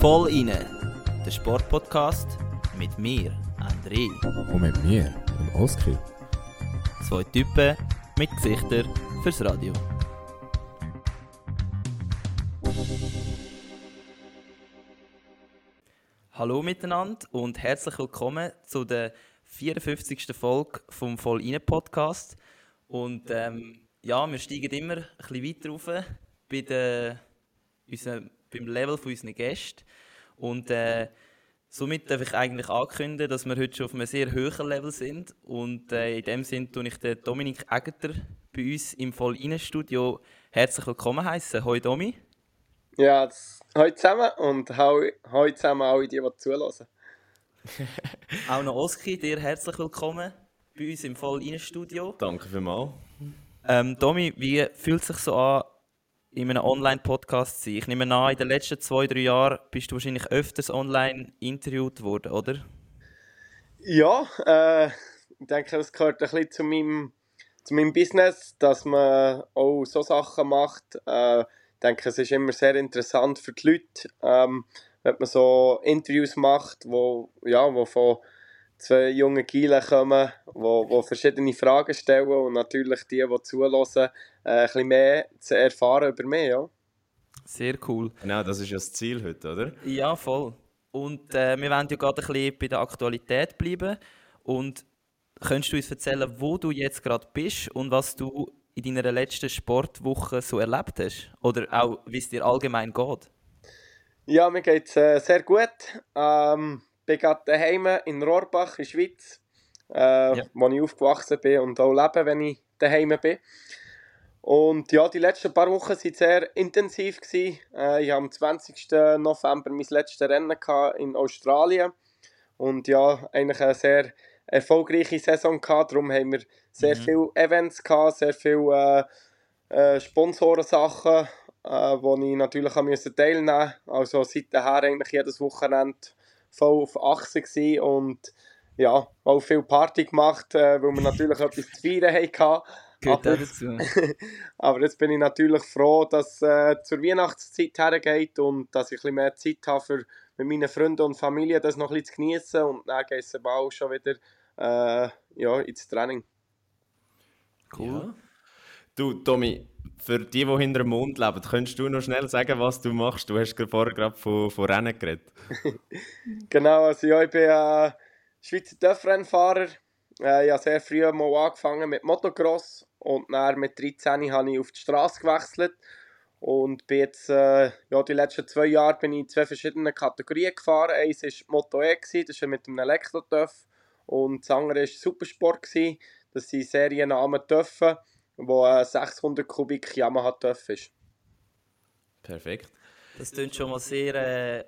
Voll inne, der Sportpodcast mit mir, André. Und mit mir, dem Oskar. Zwei Typen mit Gesichtern fürs Radio. Hallo miteinander und herzlich willkommen zu der 54. Folge vom Voll inne Podcast. Und ähm, ja, wir steigen immer ein bisschen weiter rauf bei der, unserem, beim Level von unseren Gästen. Und äh, somit darf ich eigentlich ankündigen, dass wir heute schon auf einem sehr hohen Level sind. Und äh, in dem Sinne tue ich den Dominik Egeter bei uns im Voll-Innen-Studio herzlich willkommen heißen. Hoi Domi. Ja, hallo zusammen und hallo, zusammen alle, die, die zulassen. Auch noch Oski, dir herzlich willkommen bei uns im Voll-Innen-Studio. Danke vielmals. Ähm, Domi, wie fühlt es sich so an, in einem Online-Podcast zu sein? Ich nehme an, in den letzten zwei, drei Jahren bist du wahrscheinlich öfters online interviewt worden, oder? Ja, äh, ich denke, das gehört ein bisschen zu meinem, zu meinem Business, dass man auch so Sachen macht. Äh, ich denke, es ist immer sehr interessant für die Leute, ähm, wenn man so Interviews macht, wo, ja, wo von zwei jungen Gielen kommen, wo, wo verschiedene Fragen stellen und natürlich die, die zulassen, äh, ein bisschen mehr zu erfahren über mich. Ja. Sehr cool. Genau, das ist ja das Ziel heute, oder? Ja, voll. Und äh, wir wollen ja gerade ein bisschen bei der Aktualität bleiben. Und könntest du uns erzählen, wo du jetzt gerade bist und was du in deiner letzten Sportwoche so erlebt hast? Oder auch, wie es dir allgemein geht? Ja, mir geht es äh, sehr gut. Ähm, bin gerade daheim in Rohrbach in der Schweiz, äh, Ja. wo ich aufgewachsen bin und auch lebe, wenn ich daheim bin. Und ja, die letzten paar Wochen waren sehr intensiv. Gewesen. Äh, ich hatte am 20. November mein letztes Rennen in Australien. Und ja, eigentlich eine sehr erfolgreiche Saison gehabt. Darum haben wir sehr Mhm. viele Events gehabt, sehr viele äh, äh, Sponsorensachen, äh, wo ich natürlich teilnehmen musste. Also seither eigentlich jedes Wochenende voll auf Achse gewesen und ja, auch viel Party gemacht, äh, weil wir natürlich etwas zu feiern hatten. Gehört Aber- auch dazu. Aber jetzt bin ich natürlich froh, dass es äh, zur Weihnachtszeit hergeht und dass ich ein bisschen mehr Zeit habe, für, mit meinen Freunden und Familie das noch ein bisschen zu genießen und dann geht es auch schon wieder äh, ja, ins Training. Cool. Ja. Du, Tommy, für die, die hinter dem Mond leben, könntest du noch schnell sagen, was du machst? Du hast vorher gerade von, von Rennen geredet. Genau, also ja, ich bin äh, Schweizer Töpfrennfahrer. Äh, ich habe sehr früh mal angefangen mit Motocross und dann mit 13 habe ich auf die Straße gewechselt und bin jetzt, äh, ja, die letzten zwei Jahre bin ich in zwei verschiedenen Kategorien gefahren. Eins war Moto E, das ist mit einem Elektrotöff und das andere war Supersport. Das sind Seriennamen Töpfe, wo ein 600 Kubik Yamaha Töff ist. Perfekt. Das klingt schon mal sehr äh,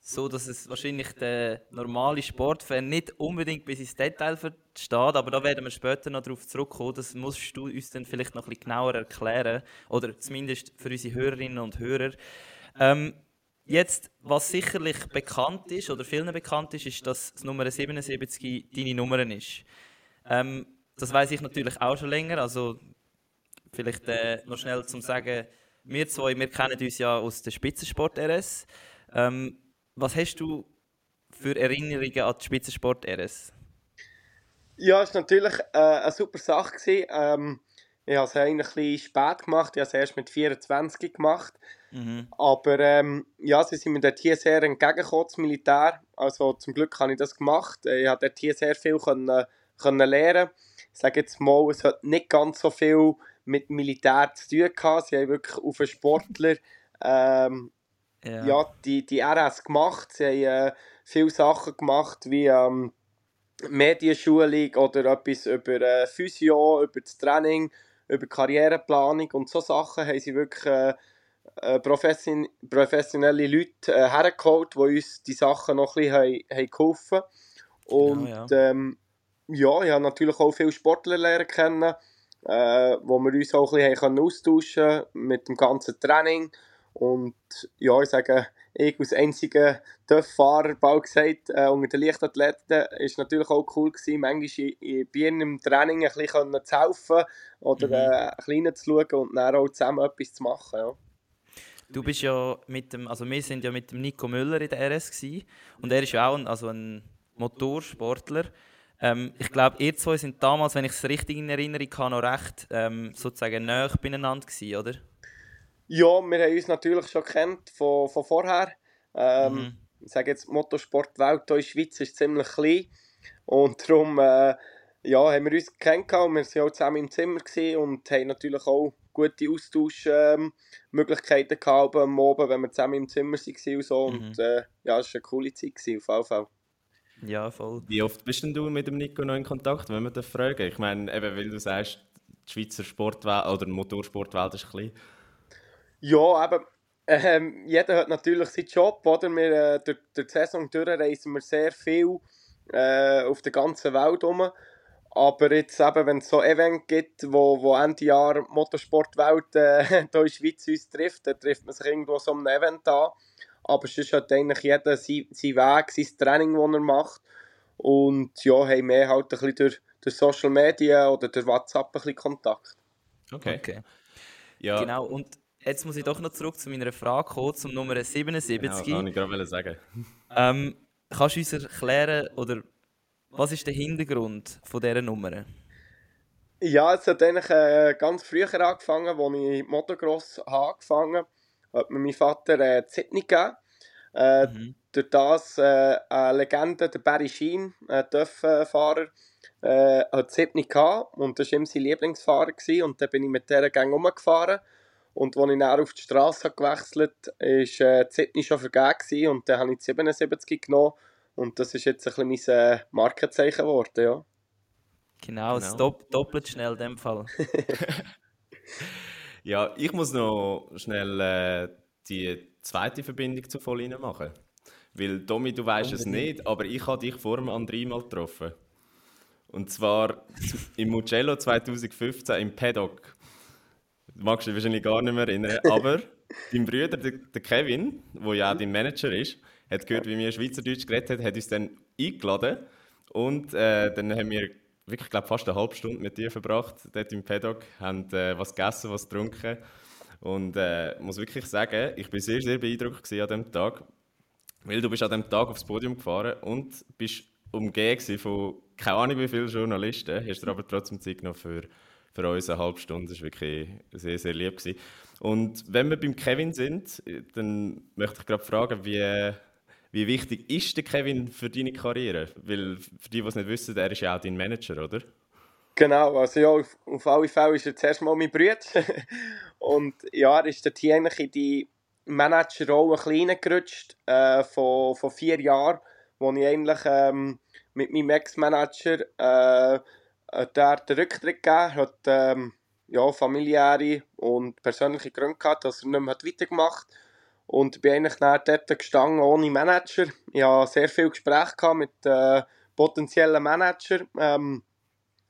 so, dass es wahrscheinlich der normale Sportfan nicht unbedingt bis ins Detail versteht, aber da werden wir später noch darauf zurückkommen. Das musst du uns dann vielleicht noch ein bisschen genauer erklären, oder zumindest für unsere Hörerinnen und Hörer. Ähm, jetzt, was sicherlich bekannt ist, oder vielen bekannt ist, ist, dass das Nummer 77 deine Nummer ist. Ähm, das weiß ich natürlich auch schon länger, also vielleicht äh, noch schnell zum Sagen, wir zwei, wir kennen uns ja aus der Spitzensport RS. Ähm, was hast du für Erinnerungen an die Spitzensport RS? Ja, es war natürlich äh, eine super Sache. Gewesen. Ähm, ich habe es eigentlich ein bisschen spät gemacht. Ich habe es erst mit 24 gemacht. Mhm. Aber ähm, ja, sie sind mir dort hier sehr entgegengekommen, das Militär. Also zum Glück habe ich das gemacht. Ich habe dort hier sehr viel können, können lernen. Ich sage jetzt mal, es hat nicht ganz so viel mit Militär zu tun gehabt. Sie haben wirklich auf einen Sportler ähm, ja. die, die RS gemacht. Sie haben äh, viele Sachen gemacht, wie ähm, Medienschulung oder etwas über äh, Physio, über das Training, über Karriereplanung und so Sachen haben sie wirklich äh, äh, profession professionelle Leute äh, hergeholt, die uns die Sachen noch ein bisschen haben, haben geholfen Und Genau, Ähm, ja, ich habe natürlich auch viele Sportler lernen kennen, äh, wo wir uns auch ein bisschen austauschen mit dem ganzen Training Und ja, ich sage, ich als einziger TÜV-Fahrer, bald gesagt, äh, unter den Leichtathleten, ist natürlich auch cool gewesen, manchmal in, in im Training ein bisschen zu helfen oder mhm. äh, ein bisschen zu schauen und dann auch zusammen etwas zu machen. Ja. Du bist ja mit dem, also wir sind ja mit dem Nico Müller in der RS gewesen, und er ist ja auch ein, also ein Motorsportler. Ähm, ich glaube, ihr zwei sind damals, wenn ich es richtig in Erinnerung habe, noch recht ähm, sozusagen näher beieinander gewesen, oder? Ja, wir haben uns natürlich schon kennt von, von vorher. Ähm, mhm. Ich sage jetzt, Motorsportwelt hier in der Schweiz ist ziemlich klein. Und darum äh, ja, haben wir uns kennengelernt. Wir waren auch zusammen im Zimmer und haben natürlich auch gute Austauschmöglichkeiten ähm, gehabt am Abend, wenn wir zusammen im Zimmer waren und so. Mhm. Und äh, ja, es war eine coole Zeit auf jeden Fall. Ja, voll. Wie oft bist denn du mit dem Nico noch in Kontakt, wenn wir das fragen? Ich meine, eben, weil du sagst, die Schweizer Sportwelt oder die Motorsportwelt ist klein. Ja, eben. Ähm, jeder hat natürlich seinen Job, oder? Wir, äh, durch, durch die Saison durch reisen wir sehr viel äh, auf der ganzen Welt rum. Aber jetzt eben, wenn es so Event gibt, wo, wo Ende Jahr Motorsportwelt äh, hier in der Schweiz uns trifft, dann trifft man sich irgendwo so einem Event an. Aber sonst hat eigentlich jeder seinen sein Weg, sein Training, das er macht. Und ja, haben wir halt ein bisschen durch, durch Social Media oder durch WhatsApp ein bisschen Kontakt. Okay. okay. Ja. Genau, und jetzt muss ich doch noch zurück zu meiner Frage kommen, zum Nummer 77. Genau, kann ich gerade sagen. Ähm, kannst du uns erklären, oder was ist der Hintergrund von dieser Nummer? Ja, es hat eigentlich äh, ganz früher angefangen, als ich Motocross angefangen habe, hat mir mein Vater äh, Sydney gegeben. Äh, mhm. Durch das äh, eine Legende, der Barry Sheen, ein TÜV-Fahrer, äh, hat Sydney gehabt und das war ihm sein Lieblingsfahrer gewesen, und dann bin ich mit dieser Gang rumgefahren und als ich dann auf die Straße gewechselt habe, war äh, Sydney schon vergeben und dann habe ich die 77 genommen und das ist jetzt ein bisschen mein äh, Markenzeichen geworden, ja. Genau, genau. Dopp doppelt schnell in dem Fall. ja, ich muss noch schnell äh, die zweite Verbindung zu Volline machen. Weil, Tommy, du weißt es nicht, aber ich habe dich vor dem André mal getroffen. Und zwar im Mugello 2015 im Paddock magst du dich wahrscheinlich gar nicht mehr erinnern, aber dein Bruder, der, Kevin, der ja auch dein Manager ist, hat gehört, wie wir Schweizerdeutsch geredet haben, hat uns dann eingeladen und äh, dann haben wir wirklich, glaube fast eine halbe Stunde mit dir verbracht, dort im Paddock, haben äh, was gegessen, was getrunken und äh, muss wirklich sagen, ich bin sehr, sehr beeindruckt an dem Tag, weil du bist an dem Tag aufs Podium gefahren und bist umgeben von keine Ahnung wie vielen Journalisten, hast du aber trotzdem Zeit genommen für für uns eine halbe Stunde. Das war wirklich sehr, sehr lieb. Gewesen. Und wenn wir beim Kevin sind, dann möchte ich gerade fragen, wie, wie wichtig ist der Kevin für deine Karriere? Weil für die, die es nicht wissen, er ist ja auch dein Manager, oder? Genau, also ja, auf, auf alle Fälle ist er zuerst mal mein Bruder. Und ja, er ist dort eigentlich in die Managerrolle reingerutscht, äh, von, von vier Jahren, wo ich eigentlich ähm, mit meinem Ex-Manager äh, hat er den Rücktritt gegeben, hat ähm, ja, familiäre und persönliche Gründe gehabt, dass er nicht mehr weitergemacht hat. Und bin eigentlich dann dort gestanden ohne Manager. Ich hatte sehr viele Gespräche mit äh, potenziellen Managern. Ähm,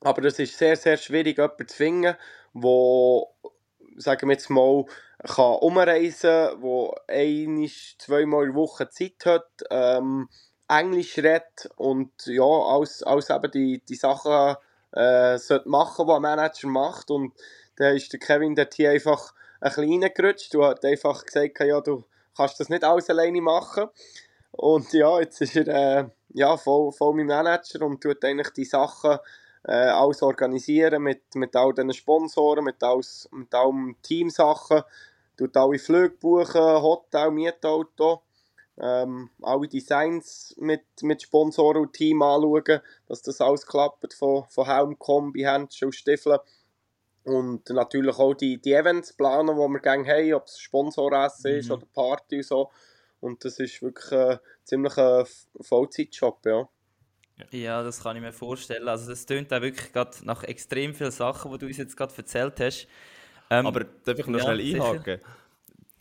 aber es ist sehr, sehr schwierig, jemanden zu finden, der, sagen wir jetzt mal, kann umreisen der ein-, zweimal in der Woche Zeit hat, ähm, Englisch redet und ja, alles, alles eben die, die Sachen äh, sollte machen, was ein Manager macht. Und dann ist der Kevin dort hier einfach ein bisschen reingerutscht. Du hast einfach gesagt, ja, du kannst das nicht alles alleine machen. Und ja, jetzt ist er äh, ja, voll, voll mein Manager und tut eigentlich die Sachen äh, alles organisieren mit, mit all diesen Sponsoren, mit, alles, mit allen Teamsachen. Tut alle Flüge buchen, Hotel, Mietauto ähm, alle Designs mit, mit Sponsoren und Team anschauen, dass das alles klappt, von, von Helm, Kombi, Handschuhe, Stiefeln. Und natürlich auch die, die Events planen, die wir gerne haben, ob es Sponsoressen mhm. ist oder Party und so. Und das ist wirklich ein ziemlich ein Vollzeitjob, ja. Ja, das kann ich mir vorstellen. Also das tönt auch wirklich gerade nach extrem vielen Sachen, die du uns jetzt gerade erzählt hast. Ähm, Aber darf ich noch ja, schnell einhaken? Sicher.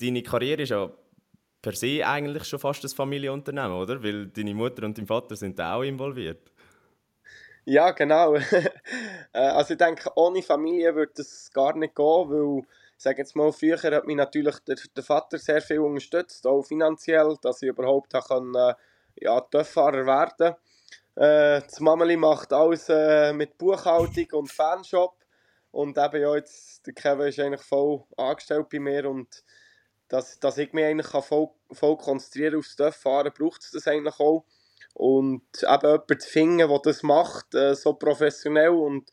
Deine Karriere ist ja per se eigentlich schon fast ein Familienunternehmen, oder? Weil deine Mutter und dein Vater sind auch involviert. Ja, genau. Äh, also ich denke, ohne Familie würde das gar nicht gehen, weil, sage jetzt mal, früher hat mich natürlich der, der Vater sehr viel unterstützt, auch finanziell, dass ich überhaupt kann, äh, ja, TÜV-Fahrer werden äh, Das Mameli macht alles äh, mit Buchhaltung und Fanshop und eben ja, jetzt, der Kevin ist eigentlich voll angestellt bei mir und dass, dass ich mich eigentlich voll, voll konzentrieren aufs TÜV-Fahren, braucht es das eigentlich auch. Und eben jemanden zu finden, der das macht, äh, so professionell und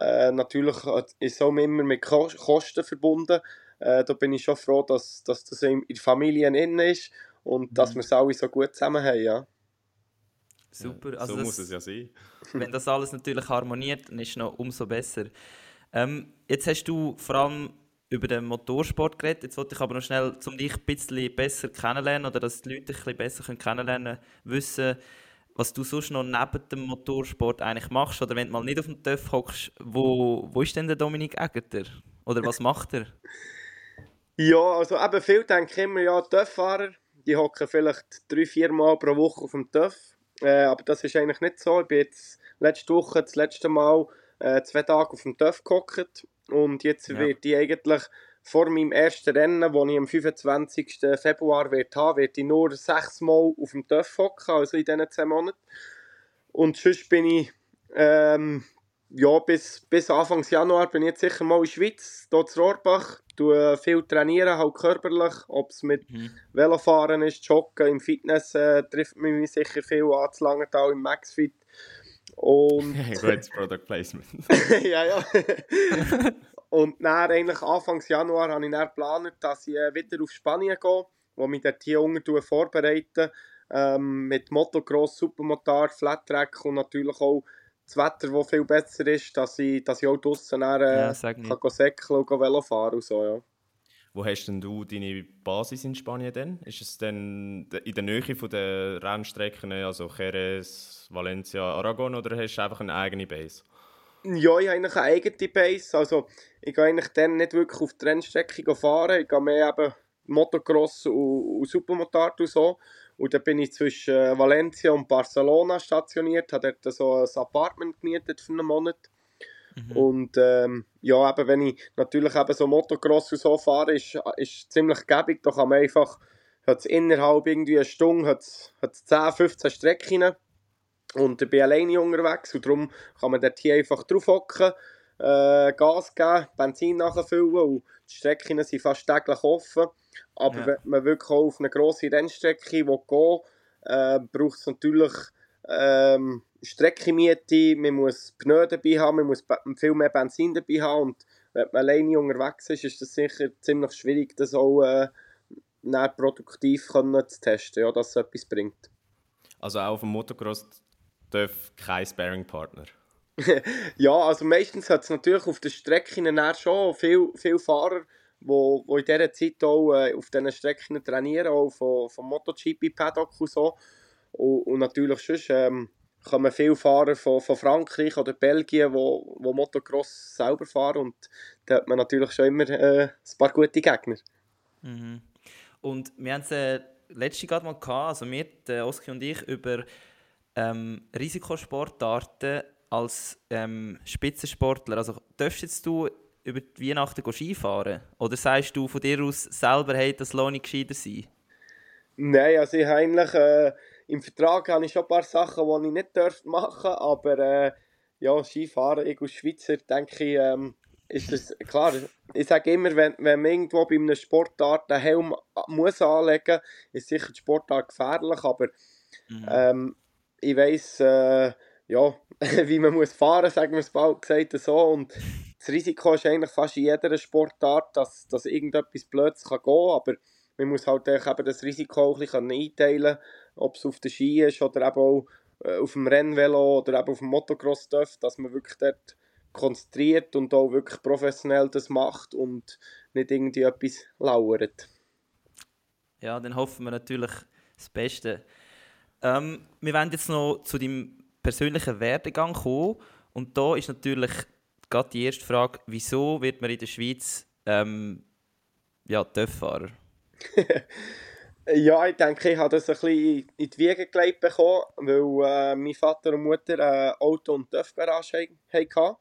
äh, natürlich ist es auch immer mit Kosten verbunden. Äh, da bin ich schon froh, dass, dass das in der Familie innen ist und mhm. dass wir es alle so gut zusammen haben. Ja. Super. Also so das, muss es ja sein. wenn das alles natürlich harmoniert, dann ist es noch umso besser. Ähm, jetzt hast du vor allem über den Motorsport geredet. Jetzt wollte ich aber noch schnell, um dich ein bisschen besser kennenlernen oder dass die Leute dich ein bisschen besser kennenlernen können, wissen, was du sonst noch neben dem Motorsport eigentlich machst. Oder wenn du mal nicht auf dem TÜV hockst, wo, wo ist denn der Dominik Egger? Oder was macht er? Ja, also eben viel denke immer, ja, TÜV-Fahrer, die hocken vielleicht drei, vier Mal pro Woche auf dem TÜV. Äh, aber das ist eigentlich nicht so. Ich bin jetzt letzte Woche das letzte Mal äh, zwei Tage auf dem TÜV gehockt und jetzt ja. wird ich eigentlich vor meinem ersten Rennen, das ich am 25. Februar wird haben, werde ich nur sechs Mal auf dem TÜV hocken, also in diesen zehn Monaten. Und sonst bin ich ähm, ja, bis, bis Anfang Januar bin ich jetzt sicher mal in der Schweiz, hier zu Rohrbach. tue viel trainieren, halt körperlich, ob es mit mhm. Velofahren ist, Joggen, im Fitness äh, trifft mich sicher viel an, zu Langenthal im Maxfit. Und... Gutes Product Placement. ja, ja. und dann eigentlich Anfang Januar habe ich dann geplant, dass ich äh, wieder auf Spanien gehe, wo mich dort hier unten vorbereite. Ähm, mit Motocross, Supermotor, Flat-Track und natürlich auch das Wetter, das viel besser ist, dass ich, dass ich auch draußen äh, ja, kann säckeln und Velo fahren und so, ja. Wo hast denn du deine Basis in Spanien denn? Ist es denn in der Nähe von der Rennstrecken, also Jerez, Valencia, Aragon, oder hast du einfach eine eigene Base? Ja, ich habe eigentlich eine eigene Base. Also, ich gehe eigentlich dann nicht wirklich auf die Rennstrecke fahren. Ich gehe mehr eben Motocross und, und Supermotard und so. Und dann bin ich zwischen Valencia und Barcelona stationiert, habe dort so ein Apartment gemietet für einen Monat. Mhm. Und ähm, ja, eben, wenn ich natürlich eben so Motocross und so fahre, ist, ist ziemlich gäbig. Da kann man einfach, hat innerhalb irgendwie eine Stunde hat's, hat's 10, 15 Strecken. Und ich bin alleine unterwegs und darum kann man dort hier einfach drauf hocken, äh, Gas geben, Benzin nachfüllen und die Strecken sind fast täglich offen. Aber ja. wenn man wirklich auf eine grosse Rennstrecke will gehen äh, braucht es natürlich ähm, Streckenmiete, man muss Pneu dabei haben, man muss viel mehr Benzin dabei haben und wenn man alleine unterwegs ist, ist es sicher ziemlich schwierig, das auch äh, produktiv können zu testen, ja, dass es etwas bringt. Also auch auf dem Motocross darf kein Sparing-Partner? ja, also meistens hat es natürlich auf den Strecken schon viele viel Fahrer, wo, wo in dieser Zeit auch äh, auf diesen Strecken trainieren, auch von, von MotoGP Paddock und so. Und, und natürlich sonst ähm, kommen viele Fahrer von, von Frankreich oder Belgien, wo, wo Motocross selber fahren und da hat man natürlich schon immer äh, ein paar gute Gegner. Mhm. Und wir haben es äh, letzte gerade mal gehabt, also wir, der Oski und ich, über ähm, Risikosportarten als ähm, Spitzensportler. Also darfst jetzt du über die Weihnachten Skifahren? Oder sagst du von dir aus selber, hey, das lohnt nicht gescheiter sein? Nein, also ich eigentlich, äh, im Vertrag habe ich schon ein paar Sachen, die ich nicht darf machen aber äh, ja, Skifahren, ich als Schweizer, denke ich, ähm, ist das klar. Ich sage immer, wenn, wenn man irgendwo bei einem Sportart einen Helm muss anlegen muss, ist sicher die Sportart gefährlich, aber mhm. ähm, ich weiss, äh, ja, wie man muss fahren, sagen wir es bald gesagt so. Und das Risiko ist eigentlich fast in jeder Sportart, dass, dass irgendetwas Blödes kann gehen kann, aber man muss halt eben das Risiko auch ein bisschen einteilen, ob es auf der Ski ist oder eben auch äh, auf dem Rennvelo oder eben auf dem Motocross darf, dass man wirklich dort konzentriert und auch wirklich professionell das macht und nicht irgendwie etwas lauert. Ja, dann hoffen wir natürlich das Beste. Ähm, wir werden jetzt noch zu deinem persönlichen Werdegang kommen. Und da ist natürlich gerade die erste Frage, wieso wird man in der Schweiz ähm, ja, TÜV-Fahrer? Ja, ich denke, ich habe das ein bisschen in die Wiege gelegt bekommen, weil äh, mein Vater und Mutter ein Auto- und TÜV-Garage hatten.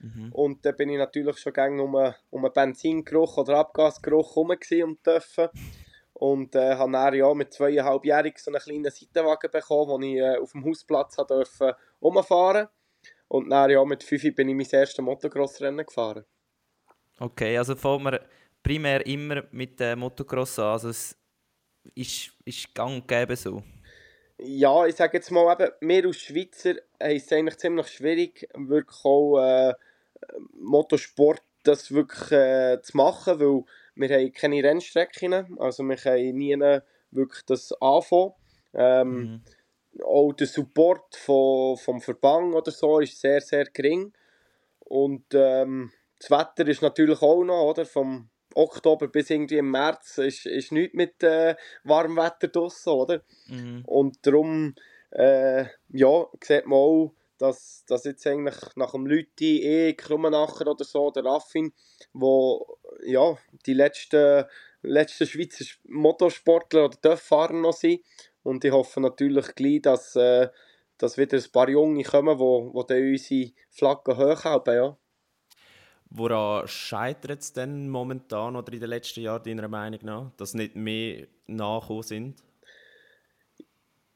Mhm. Und da bin ich natürlich schon gerne um, um einen Benzingeruch oder Abgasgeruch herum um TÜV. Und äh, habe dann ja mit zweieinhalbjährig so einen kleinen Seitenwagen bekommen, wo ich äh, auf dem Hausplatz durfte rumfahren. Und dann ja mit fünf bin ich mein erstes Motocross-Rennen gefahren. Okay, also fahren wir primär immer mit dem Motocross an. Also es ist, ist gang und gäbe so. Ja, ich sage jetzt mal, eben, wir als Schweizer haben es eigentlich ziemlich schwierig, wirklich auch äh, Motorsport das wirklich äh, zu machen, weil wir haben keine Rennstrecken, also wir können nie wirklich das anfangen. Ähm, mhm. Auch der Support von, vom Verband oder so ist sehr, sehr gering. Und ähm, das Wetter ist natürlich auch noch, oder? Vom Oktober bis irgendwie im März ist, ist nichts mit äh, warmem Wetter draussen, oder? Mhm. Und darum, äh, ja, sieht man auch, dass, dass jetzt eigentlich nach dem Lüti, eh, Krummenacher oder so, der Raffin, wo ja, die letzten, letzten Schweizer Motorsportler oder Töfffahrer noch sind. Und ich hoffe natürlich gleich, dass, äh, dass wieder ein paar Junge kommen, die wo, wo dann unsere Flagge hochhalten, ja. Woran scheitert es denn momentan oder in den letzten Jahren deiner Meinung nach, dass nicht mehr nachgekommen sind?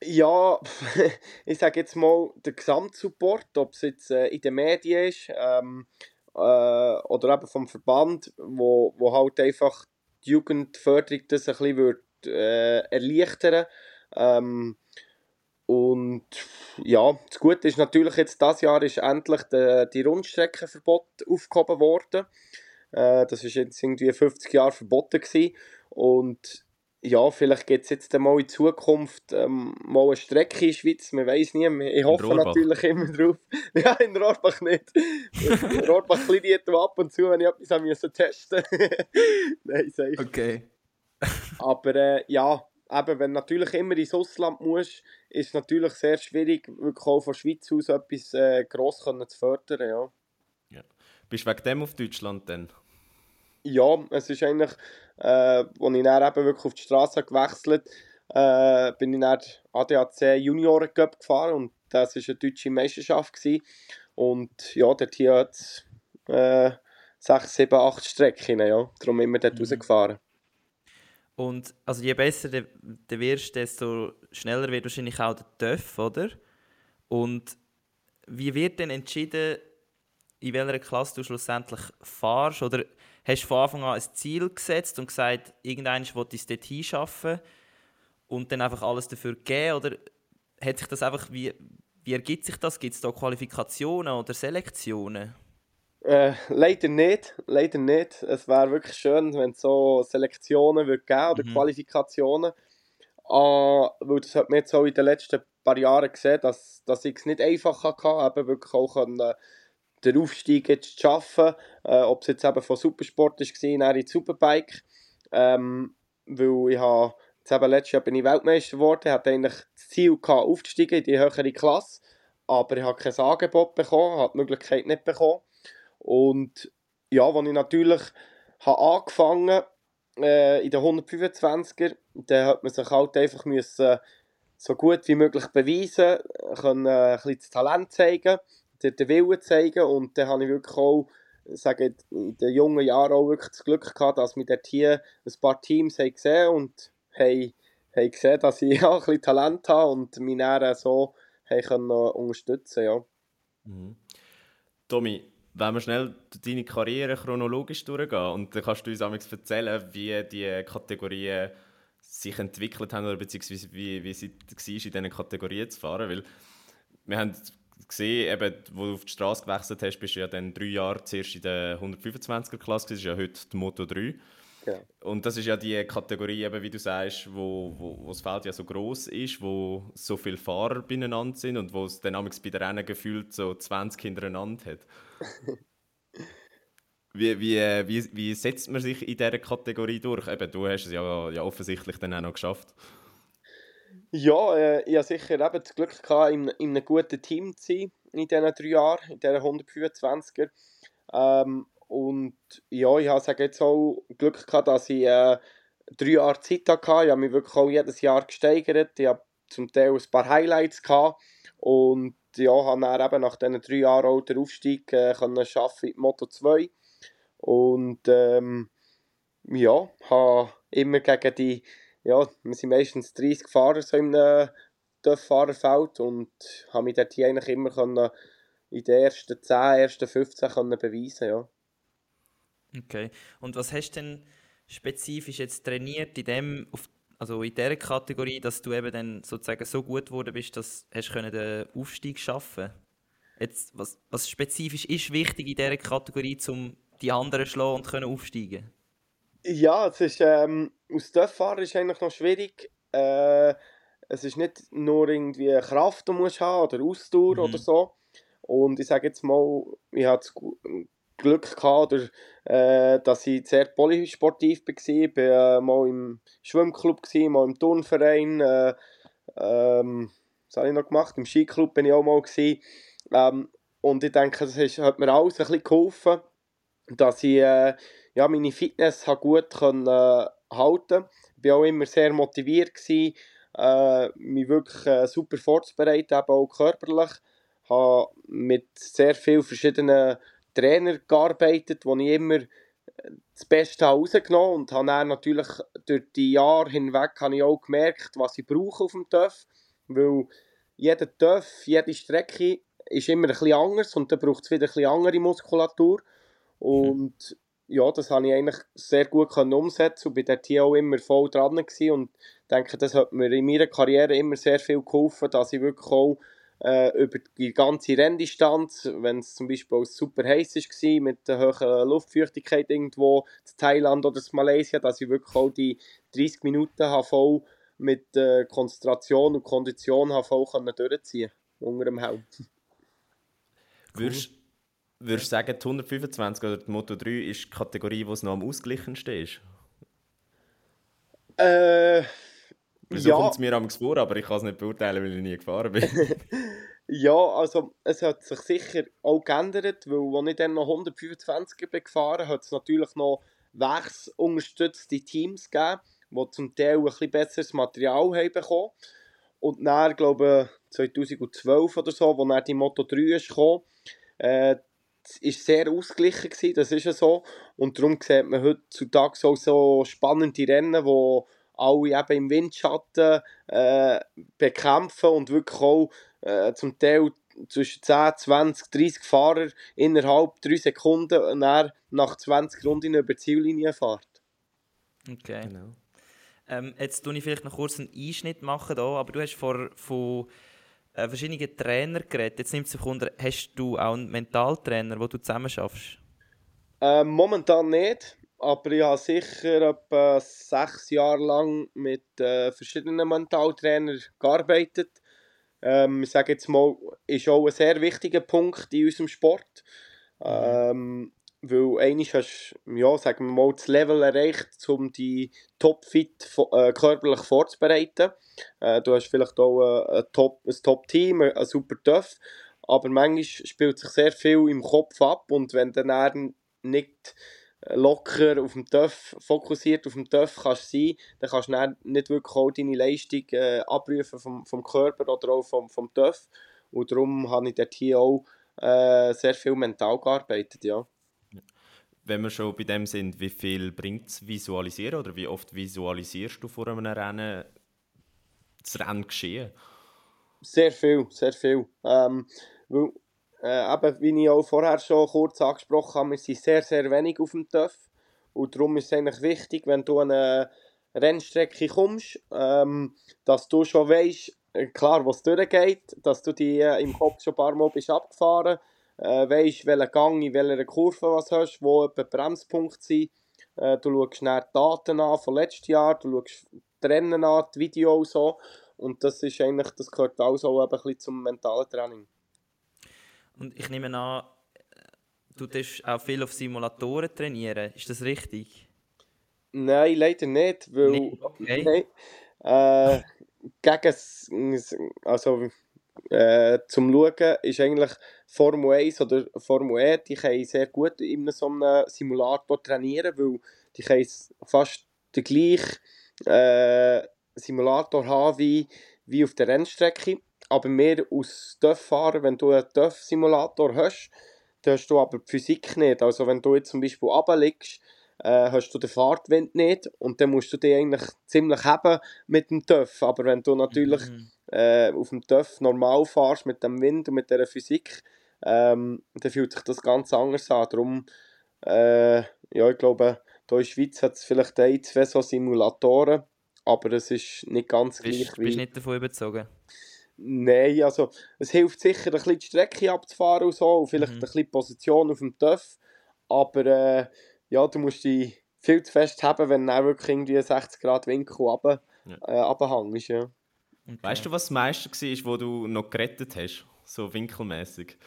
Ja, ich sage jetzt mal, der Gesamtsupport, ob es jetzt äh, in den Medien ist ähm, äh, oder eben vom Verband, wo, wo halt einfach die Jugendförderung das ein bisschen wird, äh, erleichtern ähm, und ja, das Gute ist natürlich jetzt, das Jahr ist endlich die, die Rundstreckenverbot aufgehoben worden. Äh, das ist jetzt irgendwie 50 Jahre verboten gewesen. Und ja, vielleicht gibt es jetzt mal in Zukunft ähm, mal eine Strecke in der Schweiz, man weiß nie, ich hoffe natürlich immer drauf. ja, in Rohrbach nicht. in Rohrbach kliniert ab und zu, wenn ich etwas haben testen Nein, sag Okay. Aber äh, ja, eben, wenn du natürlich immer ins Ausland musst, ist es natürlich sehr schwierig, wirklich auch von der Schweiz aus etwas äh, gross können zu fördern. Ja. ja. Bist du wegen dem auf Deutschland denn? Ja, es ist eigentlich, äh, als ich dann eben wirklich auf die Straße gewechselt äh, bin ich dann ADAC Junioren Cup gefahren und das war eine deutsche Meisterschaft. Gewesen. Und ja, dort hier hat es äh, 6, 7, 8 Strecken, ja. darum immer dort mhm. rausgefahren. Und also je besser du, du wirst, desto schneller wird wahrscheinlich auch der TÜV, oder? Und wie wird denn entschieden, in welcher Klasse du schlussendlich fahrst? Oder hast du von Anfang an ein Ziel gesetzt und gesagt, irgendeiner will es dort hinschaffen und dann einfach alles dafür geben? Oder hat sich das einfach, wie, wie ergibt sich das? Gibt es da Qualifikationen oder Selektionen? Äh, leider nicht, leider nicht. Es wäre wirklich schön, wenn es so Selektionen würde geben oder mhm. Qualifikationen. Uh, weil das hat man jetzt auch in den letzten paar Jahren gesehen, dass, dass ich es nicht einfach hatte, eben wirklich auch können, äh, den Aufstieg jetzt zu schaffen, äh, ob es jetzt eben von Supersport war, dann in Superbike. Ähm, weil ich habe, jetzt eben letztes Jahr bin ich Weltmeister geworden, hatte eigentlich das Ziel gehabt, aufzusteigen in die höhere Klasse, aber ich habe kein Angebot bekommen, habe die Möglichkeit nicht bekommen. Und ja, als ich natürlich habe angefangen äh, in den 125er, dann hat man sich halt einfach müssen, so gut wie möglich beweisen, können, äh, ein bisschen das Talent zeigen, den, Willen zeigen und dann habe ich wirklich auch sagen, in den jungen Jahren auch wirklich das Glück gehabt, dass wir dort hier ein paar Teams haben gesehen und haben, haben gesehen, dass ich auch ein bisschen Talent habe und mich dann so haben können unterstützen ja. Mhm. Tommy, wenn wir schnell deine Karriere chronologisch durchgehen und dann kannst du uns erzählen, wie die Kategorien sich entwickelt haben oder beziehungsweise wie, wie es war, in diesen Kategorien zu fahren, weil wir haben gesehen, eben, wo du auf die Straße gewechselt hast, bist du ja dann drei Jahre zuerst in der 125er-Klasse, das ist ja heute die Moto 3. Ja. Und das ist ja die Kategorie, eben, wie du sagst, wo, wo, wo das Feld ja so groß ist, wo so viele Fahrer beieinander sind und wo es dann bei den Rennen gefühlt so 20 hintereinander hat. wie, wie, wie, wie setzt man sich in dieser Kategorie durch? Eben, du hast es ja, ja offensichtlich dann auch noch geschafft. Ja, äh, ich hatte sicher eben das Glück, gehabt, in, in einem guten Team zu sein in diesen drei Jahren, in diesen 125er. Ähm, und ja, ich habe jetzt auch Glück gehabt, dass ich äh, drei Jahre Zeit hatte. Ich habe mich wirklich auch jedes Jahr gesteigert. Ich habe zum Teil ein paar Highlights gehabt. Und ja, habe dann eben nach diesen drei Jahren auch den Aufstieg äh, können schaffen in Moto 2. Und ähm, ja, habe immer gegen die, ja, wir sind meistens 30 Fahrer so in einem Fahrerfeld und habe mich dort eigentlich immer können in den ersten 10, ersten 15 können beweisen ja. Okay, und was hast du denn spezifisch jetzt trainiert in dem, also in dieser Kategorie, dass du eben dann sozusagen so gut geworden bist, dass du den Aufstieg schaffen Jetzt, was, was spezifisch ist wichtig in dieser Kategorie, um die anderen zu schlagen und können aufsteigen Ja, es ist, ähm, aus Dörffahren ist eigentlich noch schwierig. Äh, es ist nicht nur irgendwie Kraft, die du musst haben oder Ausdauer mhm. oder so. Und ich sage jetzt mal, ich hatte Glück gehabt, oder, äh, dass ich sehr polysportiv war. Ich war äh, mal im Schwimmclub, gewesen, mal im Turnverein. Äh, ähm, was habe ich noch gemacht? Im Skiclub bin ich auch mal. Gewesen. Ähm, und ich denke, das ist, hat mir alles ein bisschen geholfen, dass ich äh, ja, meine Fitness gut können, äh, halten konnte. Ich war auch immer sehr motiviert, gewesen, äh, mich wirklich äh, super vorzubereiten, eben auch körperlich. Ich habe mit sehr vielen verschiedenen Trainer gearbeitet, wo ich immer äh, das Beste rausgenommen habe und habe dann natürlich durch die Jahre hinweg habe ich auch gemerkt, was ich brauche auf dem TÜV, weil jeder TÜV, jede Strecke ist immer ein bisschen anders und dann braucht es wieder ein bisschen andere Muskulatur. Und ja, das habe ich eigentlich sehr gut umsetzen und bin dort hier auch immer voll dran gewesen und denke, das hat mir in meiner Karriere immer sehr viel geholfen, dass ich wirklich auch äh, über die ganze Renndistanz, wenn es zum Beispiel auch super heiß war, mit der hohen Luftfeuchtigkeit irgendwo in Thailand oder in Malaysia, dass ich wirklich auch die 30 Minuten voll mit äh, Konzentration und Kondition voll können durchziehen unter dem Helm. Würdest du sagen, die 125 oder die Moto 3 ist die Kategorie, es noch am ausgeglichensten ist? Äh, so ja. kommt es mir am vor, aber ich kann es nicht beurteilen, weil ich nie gefahren bin. ja, also es hat sich sicher auch geändert, weil als ich dann noch 125 bin gefahren hat es natürlich noch werksunterstützte Teams gegeben, die zum Teil ein bisschen besseres Material haben bekommen. Und dann, glaube ich, 2012 oder so, als dann die Moto 3 ist gekommen, äh, ist sehr ausgeglichen gewesen, das ist ja so. Und darum sieht man heutzutage auch so spannende Rennen, wo alle eben im Windschatten äh, bekämpfen und wirklich auch äh, zum Teil zwischen 10, 20, 30 Fahrer innerhalb 3 Sekunden und dann nach 20 Runden über die Ziellinie fährt. Okay. Genau. Ähm, jetzt tue ich vielleicht noch kurz einen Einschnitt machen, hier, aber du hast vor, von äh, verschiedenen Trainern geredet. Jetzt nimmt es sich unter, hast du auch einen Mentaltrainer, wo du zusammen schaffst? Ähm, momentan nicht. Aber ich habe sicher etwa sechs Jahre lang mit äh, verschiedenen Mentaltrainern gearbeitet. Ähm, ich sage jetzt mal, ist auch ein sehr wichtiger Punkt in unserem Sport. Ähm, weil eigentlich hast du, ja, sagen wir mal, das Level erreicht, um die topfit äh, körperlich vorzubereiten. Äh, du hast vielleicht auch ein, ein Top-Team, ein, ein super Töff, aber manchmal spielt sich sehr viel im Kopf ab und wenn dann nicht locker auf dem TÜV, fokussiert auf dem TÜV kannst sein, dann kannst du nicht wirklich auch deine Leistung äh, abrufen vom, vom Körper oder auch vom, vom TÜV. Und darum habe ich dort hier auch äh, sehr viel mental gearbeitet, ja. Wenn wir schon bei dem sind, wie viel bringt es Visualisieren oder wie oft visualisierst du vor einem Rennen das Rennen geschehen? Sehr viel, sehr viel. Ähm, weil äh, eben, wie ich auch vorher schon kurz angesprochen habe, wir sind sehr, sehr wenig auf dem TÜV. Und darum ist es eigentlich wichtig, wenn du an eine Rennstrecke kommst, ähm, dass du schon weißt, äh, klar, was durchgeht, dass du die äh, im Kopf schon ein paar Mal bist abgefahren, äh, weißt, welchen Gang in welcher Kurve was hast, wo etwa Bremspunkte sind. Äh, du schaust die Daten an von letztes Jahr, du schaust die Rennen an, die Videos so. Und das ist eigentlich, das gehört auch ein bisschen zum mentalen Training. Und ich nehme an, du tust auch viel auf Simulatoren trainieren. Ist das richtig? Nein, leider nicht, weil nee, okay. äh, gegen also äh, zum Schauen ist eigentlich Formel 1 oder Formel E, die können sehr gut in so einem Simulator trainieren, weil die können fast den gleichen äh, Simulator haben wie, wie auf der Rennstrecke. Aber mehr aus TÜV-Fahren, wenn du einen TÜV-Simulator hast, dann hast du aber die Physik nicht. Also wenn du jetzt zum Beispiel runterliegst, äh, hast du den Fahrtwind nicht und dann musst du dich eigentlich ziemlich haben mit dem TÜV. Aber wenn du natürlich mhm. äh, auf dem TÜV normal fährst mit dem Wind und mit der Physik, ähm, dann fühlt sich das ganz anders an. Darum, äh, ja, ich glaube, hier in der Schweiz hat es vielleicht ein, zwei so Simulatoren, aber es ist nicht ganz bist, gleich wie... Bist du nicht davon überzogen? Nein, also es hilft sicher, ein bisschen die Strecke abzufahren und so, und vielleicht mhm. ein bisschen die Position auf dem TÜV, aber äh, ja, du musst dich viel zu fest haben, wenn du wirklich irgendwie 60 Grad Winkel runter, ja. äh, runterhängst, ja. Okay. Weißt du, was das meiste war, wo du noch gerettet hast, so winkelmäßig?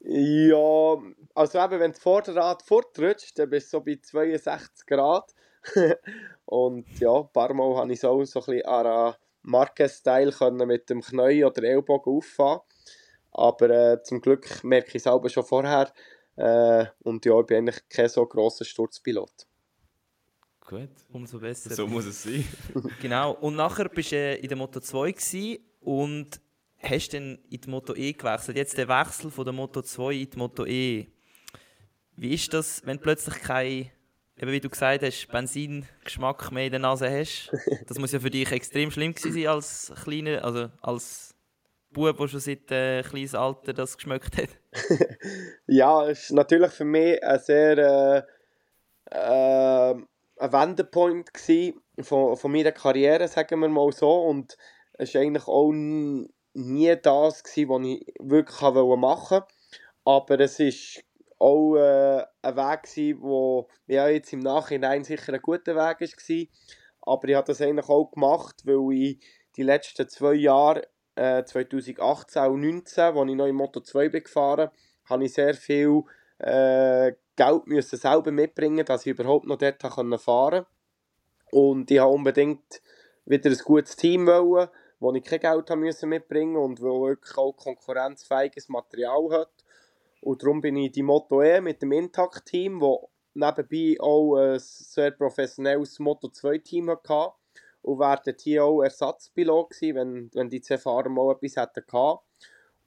Ja, also eben, wenn das Vorderrad fortrutscht, dann bist du so bei 62 Grad. und ja, ein paar Mal habe ich so, so ein bisschen an Marquez-Style mit dem Knie oder Ellbogen auffahren. Aber äh, zum Glück merke ich es selber schon vorher. Äh, und ja, ich bin eigentlich kein so grosser Sturzpilot. Gut. Umso besser. So muss es sein. genau. Und nachher bist du äh, in der Moto 2 und hast dann in die Moto E gewechselt. Jetzt der Wechsel von der Moto 2 in die Moto E. Wie ist das, wenn du plötzlich kein, eben wie du gesagt hast, Benzingeschmack mehr in der Nase hast? Das muss ja für dich extrem schlimm gewesen sein als kleiner, also als Bub, der schon seit äh, kleines Alter das geschmeckt hat. ja, es war natürlich für mich ein sehr äh, äh, ein Wendepunkt von, von meiner Karriere, sagen wir mal so. Und es ist eigentlich auch nie das, gewesen, was ich wirklich machen wollte. Aber es war auch äh, ein Weg, gewesen, wo ja, jetzt im Nachhinein sicher ein guter Weg war. Aber ich habe das eigentlich auch gemacht, weil ich die letzten zwei Jahre, äh, 2018 und 2019, als ich noch in Moto 2 bin gefahren habe ich sehr viel äh, Geld müssen selber mitbringen, dass ich überhaupt noch dort fahren konnte. Und ich wollte unbedingt wieder ein gutes Team wollen wo ich kein Geld mitbringen und wo wirklich auch konkurrenzfähiges Material hat. Und darum bin ich die Moto E mit dem Intact-Team, wo nebenbei auch ein sehr professionelles Moto 2-Team hatte. Und wäre hier auch Ersatzpilot gewesen, wenn, wenn die zwei Fahrer mal etwas hätten gehabt.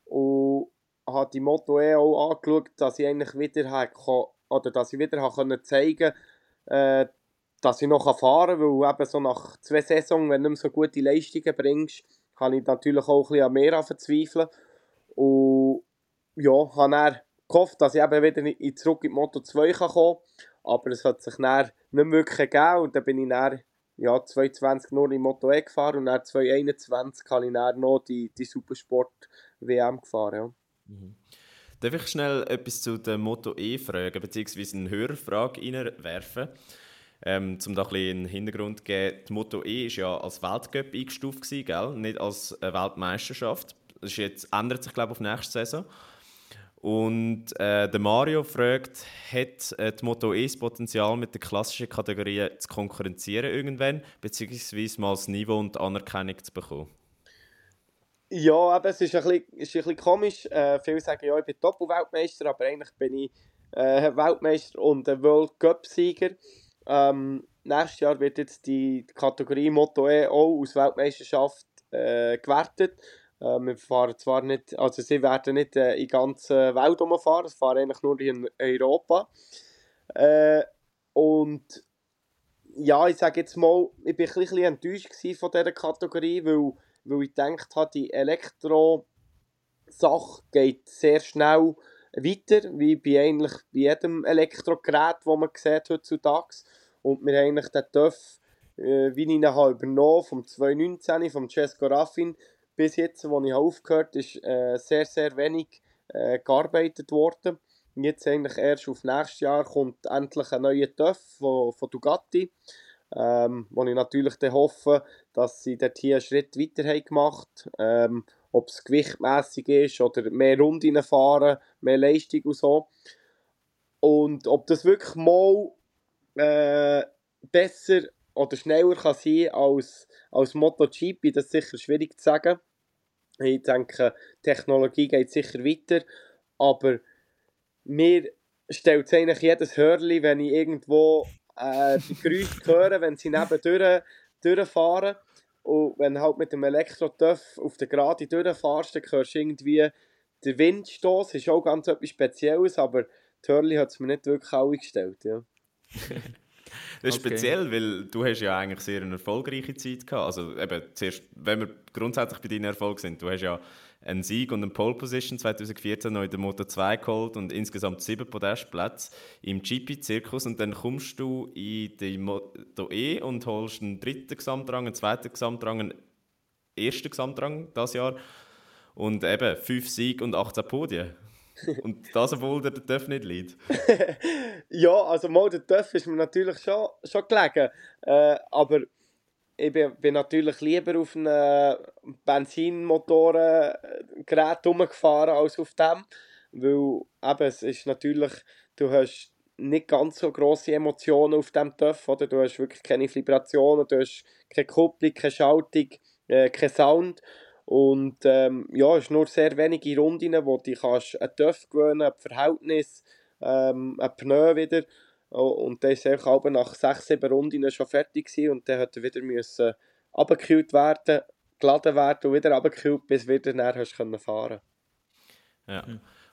Und habe die Moto E auch angeschaut, dass ich eigentlich wieder oder dass ich wieder habe zeigen äh, dass ich noch fahren kann, weil eben so nach zwei Saisons, wenn du nicht mehr so gute Leistungen bringst, kann ich natürlich auch ein bisschen an mehr verzweifeln. Und ja, habe dann gehofft, dass ich eben wieder zurück in die Moto 2 kann kommen kann. Aber es hat sich dann nicht wirklich gegeben und dann bin ich dann ja, 2020 nur in Moto E gefahren und dann 2021 habe ich dann noch die, die Supersport-WM gefahren. Ja. Mhm. Darf ich schnell etwas zu der Moto E fragen, beziehungsweise eine Hörerfrage reinwerfen? Ähm, um da ein bisschen einen Hintergrund zu geben, die Moto E war ja als Weltcup eingestuft, gewesen, gell? nicht als Weltmeisterschaft. Das ist jetzt, ändert sich, glaube ich, auf nächste Saison. Und äh, der Mario fragt, hat äh, die Moto E das Potenzial, mit den klassischen Kategorien zu konkurrenzieren irgendwann, beziehungsweise mal das Niveau und die Anerkennung zu bekommen? Ja, aber es ist ein bisschen, ist ein bisschen komisch. Äh, viele sagen, ja, ich bin Doppel-Weltmeister, aber eigentlich bin ich äh, Weltmeister und ein World Cup-Sieger. Ähm, nächstes Jahr wird jetzt die Kategorie Moto E auch aus Weltmeisterschaft äh, gewertet. Äh, wir fahren zwar nicht, also sie werden nicht äh, in der ganzen Welt umfahren, sie fahren eigentlich nur in Europa. Äh, und ja, ich sage jetzt mal, ich bin ein bisschen enttäuscht von dieser Kategorie, weil, weil ich gedacht habe, die Elektro-Sache geht sehr schnell weiter, wie bei eigentlich bei jedem Elektrogerät, das man sieht heutzutage. Und wir haben eigentlich den TÜV, äh, wie ich ihn habe übernommen vom 2019, vom Cesco Raffin, bis jetzt, wo ich aufgehört habe, ist äh, sehr, sehr wenig äh, gearbeitet worden. Und jetzt eigentlich erst auf nächstes Jahr kommt endlich ein neuer TÜV von, von Dugatti, ähm, wo ich natürlich dann hoffe, dass sie dort hier einen Schritt weiter haben gemacht ähm, ob es gewichtmässig ist oder mehr Runden fahren, mehr Leistung und so. Und ob das wirklich mal äh, besser oder schneller kann sein als, als MotoGP, das ist sicher schwierig zu sagen. Ich denke, Technologie geht sicher weiter, aber mir stellt es eigentlich jedes Hörli, wenn ich irgendwo äh, die Geräusche hören, wenn sie neben durch, durchfahren. Und wenn halt mit dem Elektro-Töff auf der Gerade durchfährst, dann hörst du irgendwie den Windstoß. Ist auch ganz etwas Spezielles, aber die Hörli hat es mir nicht wirklich alle gestellt. Ja. Das ist okay. speziell, weil du hast ja eigentlich sehr eine erfolgreiche Zeit gehabt. Also eben, zuerst, wenn wir grundsätzlich bei deinen Erfolgen sind, du hast ja einen Sieg und eine Pole Position 2014 noch in der Moto 2 geholt und insgesamt sieben Podestplätze im GP-Zirkus und dann kommst du in die Moto E und holst einen dritten Gesamtrang, einen zweiten Gesamtrang, einen ersten Gesamtrang das Jahr und eben fünf Siege und 18 Podien. Und das, obwohl der Töff nicht liegt. ja, also mal der Töff ist mir natürlich schon, schon gelegen. Äh, aber ich bin, bin, natürlich lieber auf einem Benzinmotorengerät rumgefahren als auf dem. Weil eben, es ist natürlich, du hast nicht ganz so grosse Emotionen auf dem Töff, oder? Du hast wirklich keine Vibrationen, du hast keine Kupplung, keine Schaltung, äh, kein Sound. Und ähm, ja, es sind nur sehr wenige Runden, wo du kannst an TÜV gewöhnen, ein Verhältnis, ähm, ein Pneu wieder. Und dann ist auch nach 6, 7 Runden schon fertig gewesen und dann musste er wieder müssen abgekühlt werden, geladen werden und wieder abgekühlt, bis du wieder näher hast können fahren. Ja.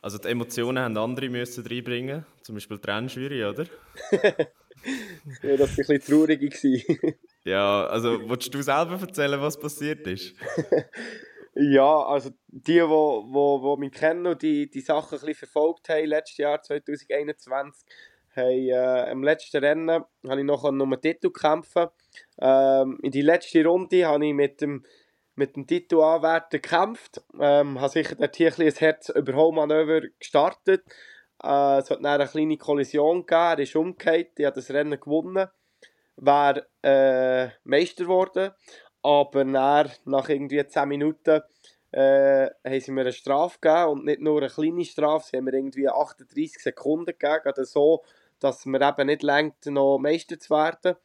Also die Emotionen haben andere müssen reinbringen, zum Beispiel die Rennjury, oder? ja, das war ein bisschen traurig. Ja, also willst du selber erzählen, was passiert ist? ja, also die, die wo, wo, wo mich kennen und die, die Sachen ein bisschen verfolgt haben, letztes Jahr 2021, haben äh, im letzten Rennen habe ich noch um einen Titel kämpfen. Ähm, in die letzte Runde habe ich mit dem, mit dem Titelanwärter gekämpft. Ähm, habe sicher dort hier ein, ein Herz-Überholmanöver gestartet. Äh, es hat dann eine kleine Kollision gegeben, er ist umgekehrt, ich habe das Rennen gewonnen wäre äh, Meister geworden. Aber dann, nach irgendwie 10 Minuten äh, haben sie mir eine Strafe gegeben. Und nicht nur eine kleine Strafe, sie haben mir irgendwie 38 Sekunden gegeben. Also so, dass mir eben nicht lenkt, noch Meister zu werden.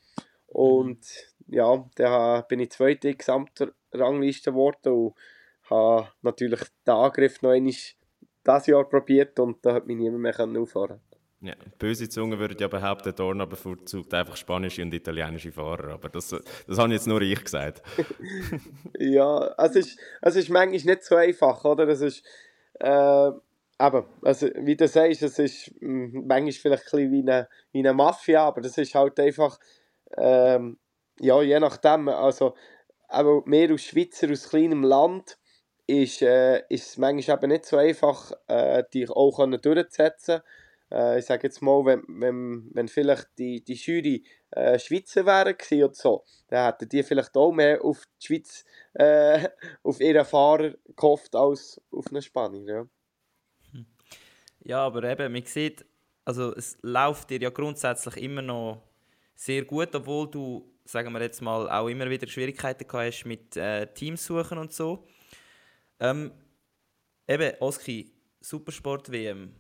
Und ja, dann bin ich Zweiter in der Gesamtrangliste geworden und habe natürlich den Angriff noch einmal dieses Jahr probiert und da hat mich niemand mehr auffahren ja, böse Zungen würden ja behaupten, Dorna bevorzugt einfach spanische und italienische Fahrer, aber das, das habe jetzt nur ich gesagt. ja, es ist, es ist manchmal nicht so einfach, oder? Es ist, äh, eben, also, wie du sagst, es ist hm, manchmal vielleicht ein bisschen wie eine, wie eine Mafia, aber das ist halt einfach, ähm, ja, je nachdem, also, aber mehr als Schweizer aus kleinem Land ist, äh, ist es manchmal eben nicht so einfach, äh, dich auch durchzusetzen äh, ich sage jetzt mal, wenn, wenn, wenn vielleicht die, die Jury äh, Schweizer wären oder so, dann hätten die vielleicht auch mehr auf die Schweiz, äh, auf ihren Fahrer gehofft, als auf einen Spanier. Ja. ja, aber eben, man sieht, also es läuft dir ja grundsätzlich immer noch sehr gut, obwohl du, sagen wir jetzt mal, auch immer wieder Schwierigkeiten gehabt hast mit äh, Teamsuchen und so. Ähm, eben, Oski, Supersport-WM,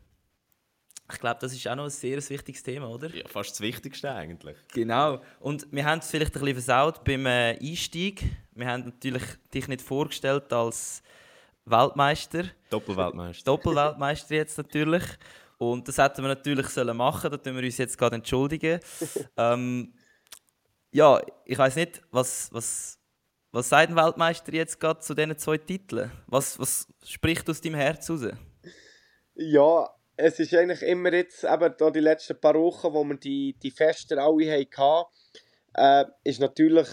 ich glaube, das ist auch noch ein sehr wichtiges Thema, oder? Ja, fast das Wichtigste eigentlich. Genau. Und wir haben es vielleicht ein bisschen versaut beim äh, Einstieg. Wir haben natürlich dich nicht vorgestellt als Weltmeister. Doppelweltmeister. Doppelweltmeister jetzt natürlich. Und das hätten wir natürlich sollen machen. Da tun wir uns jetzt gerade entschuldigen. ähm, ja, ich weiß nicht, was, was, was sagt ein Weltmeister jetzt gerade zu diesen zwei Titeln? Was, was spricht aus deinem Herz raus? Ja, es ist eigentlich immer jetzt, eben da die letzten paar Wochen, wo wir die, die Feste alle hatten, äh, ist natürlich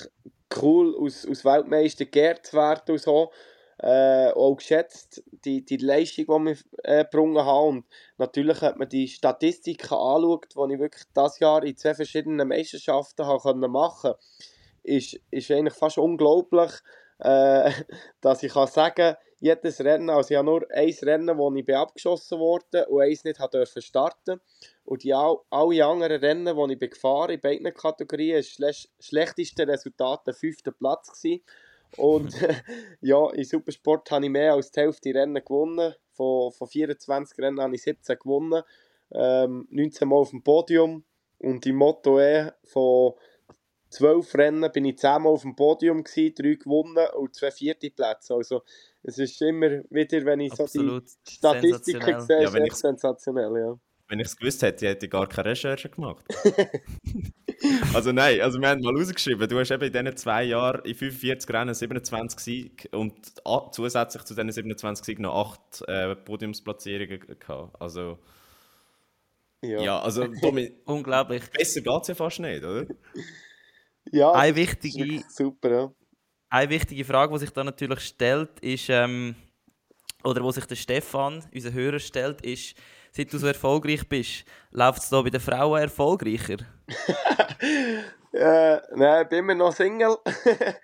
cool, aus, aus Weltmeister geehrt zu werden und so. Äh, auch geschätzt, die, die Leistung, die wir äh, gebrungen haben. Und natürlich hat man die Statistiken angeschaut, die ich wirklich das Jahr in zwei verschiedenen Meisterschaften machen konnte. Ist, ist eigentlich fast unglaublich, äh, dass ich kann sagen jedes Rennen, also ich habe nur ein Rennen, wo ich abgeschossen wurde und eins nicht durfte starten. Und die all, alle anderen Rennen, die ich gefahren in beiden Kategorien, war das schlechteste Resultat der fünfte Platz. Gewesen. Und ja, in Supersport habe ich mehr als die Hälfte Rennen gewonnen. Von, von 24 Rennen habe ich 17 gewonnen. Ähm, 19 Mal auf dem Podium. Und im Motto E von zwölf Rennen bin ich zehnmal auf dem Podium gewesen, drei gewonnen und zwei vierte Plätze. Also es ist immer wieder, wenn ich Absolut so die Statistiken sehe, ja, ist echt sensationell, ja. Wenn ich es gewusst hätte, hätte ich gar keine Recherche gemacht. also nein, also wir haben mal rausgeschrieben, du hast eben in diesen zwei Jahren in 45 Rennen 27 Siege und zusätzlich zu diesen 27 Siegen noch 8 äh, Podiumsplatzierungen gehabt. Also ja, ja also Domi, unglaublich. Besser geht es ja fast nicht, oder? Ja, eine wichtige, super, ja. Eine wichtige Frage, die sich da natürlich stellt, ist, ähm, oder wo sich der Stefan, unser Hörer, stellt, ist, seit du so erfolgreich bist, läuft es da bei den Frauen erfolgreicher? äh, nein, bin immer noch Single.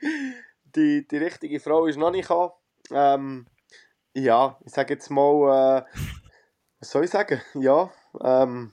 die, die richtige Frau ist noch nicht gekommen. Ähm, ja, ich sage jetzt mal, äh, was soll ich sagen? Ja, ähm,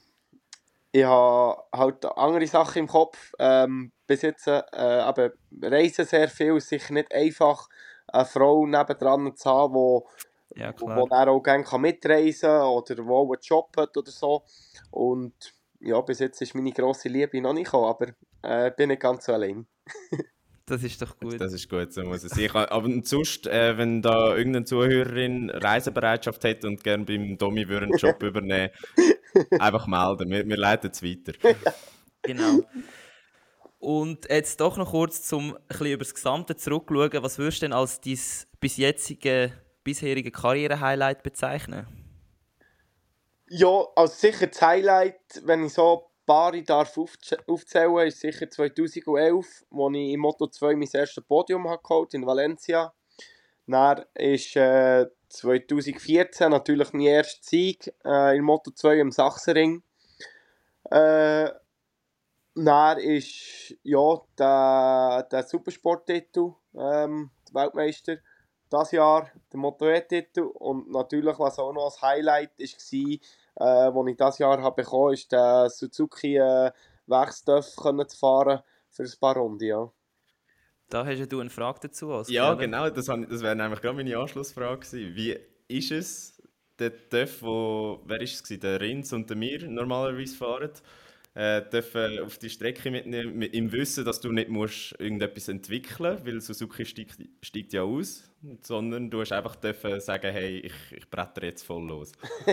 ich habe halt andere Sachen im Kopf. Ähm, bis jetzt äh, aber reisen sehr viel, ist sicher nicht einfach, eine Frau nebendran zu haben, die ja, klar. wo er auch gerne mitreisen kann oder wo auch einen Job hat oder so. Und ja, bis jetzt ist meine grosse Liebe noch nicht gekommen, aber äh, bin nicht ganz so allein. Das ist doch gut. Das ist gut, so muss es sein. Aber sonst, äh, wenn da irgendeine Zuhörerin Reisebereitschaft hat und gerne beim Domi einen Job übernehmen einfach melden. Wir, wir leiten es weiter. genau. Und jetzt doch noch kurz zum ein bisschen über das Gesamte zurückschauen. Was würdest du denn als dein bis jetzige, bisherige Karriere-Highlight bezeichnen? Ja, also sicher das Highlight, wenn ich so Paare darf aufzählen, ist sicher 2011, wo ich im Moto 2 mein erstes Podium geholt in Valencia. Dann ist äh, 2014 natürlich mein erster Sieg äh, in Moto 2 im Sachsenring. Äh, dann ist ja der, der Supersporttitel, ähm, Weltmeister, das Jahr der Moto E-Titel und natürlich, was auch noch als Highlight war, äh, ich dieses Jahr habe bekommen ist der Suzuki äh, Werksdorf zu fahren für ein paar Runden. Ja. Da hast ja du eine Frage dazu. Oscar, ja, oder? genau, das, das wäre nämlich gerade meine Anschlussfrage gewesen. Wie ist es, der TÜV, wo, wer ist es der Rins und der Mir normalerweise fahren, äh, dürfen auf die Strecke mitnehmen, im Wissen, dass du nicht musst irgendetwas entwickeln musst, weil Suzuki steigt, steigt ja aus, sondern du hast einfach dürfen sagen, hey, ich, ich bretter jetzt voll los.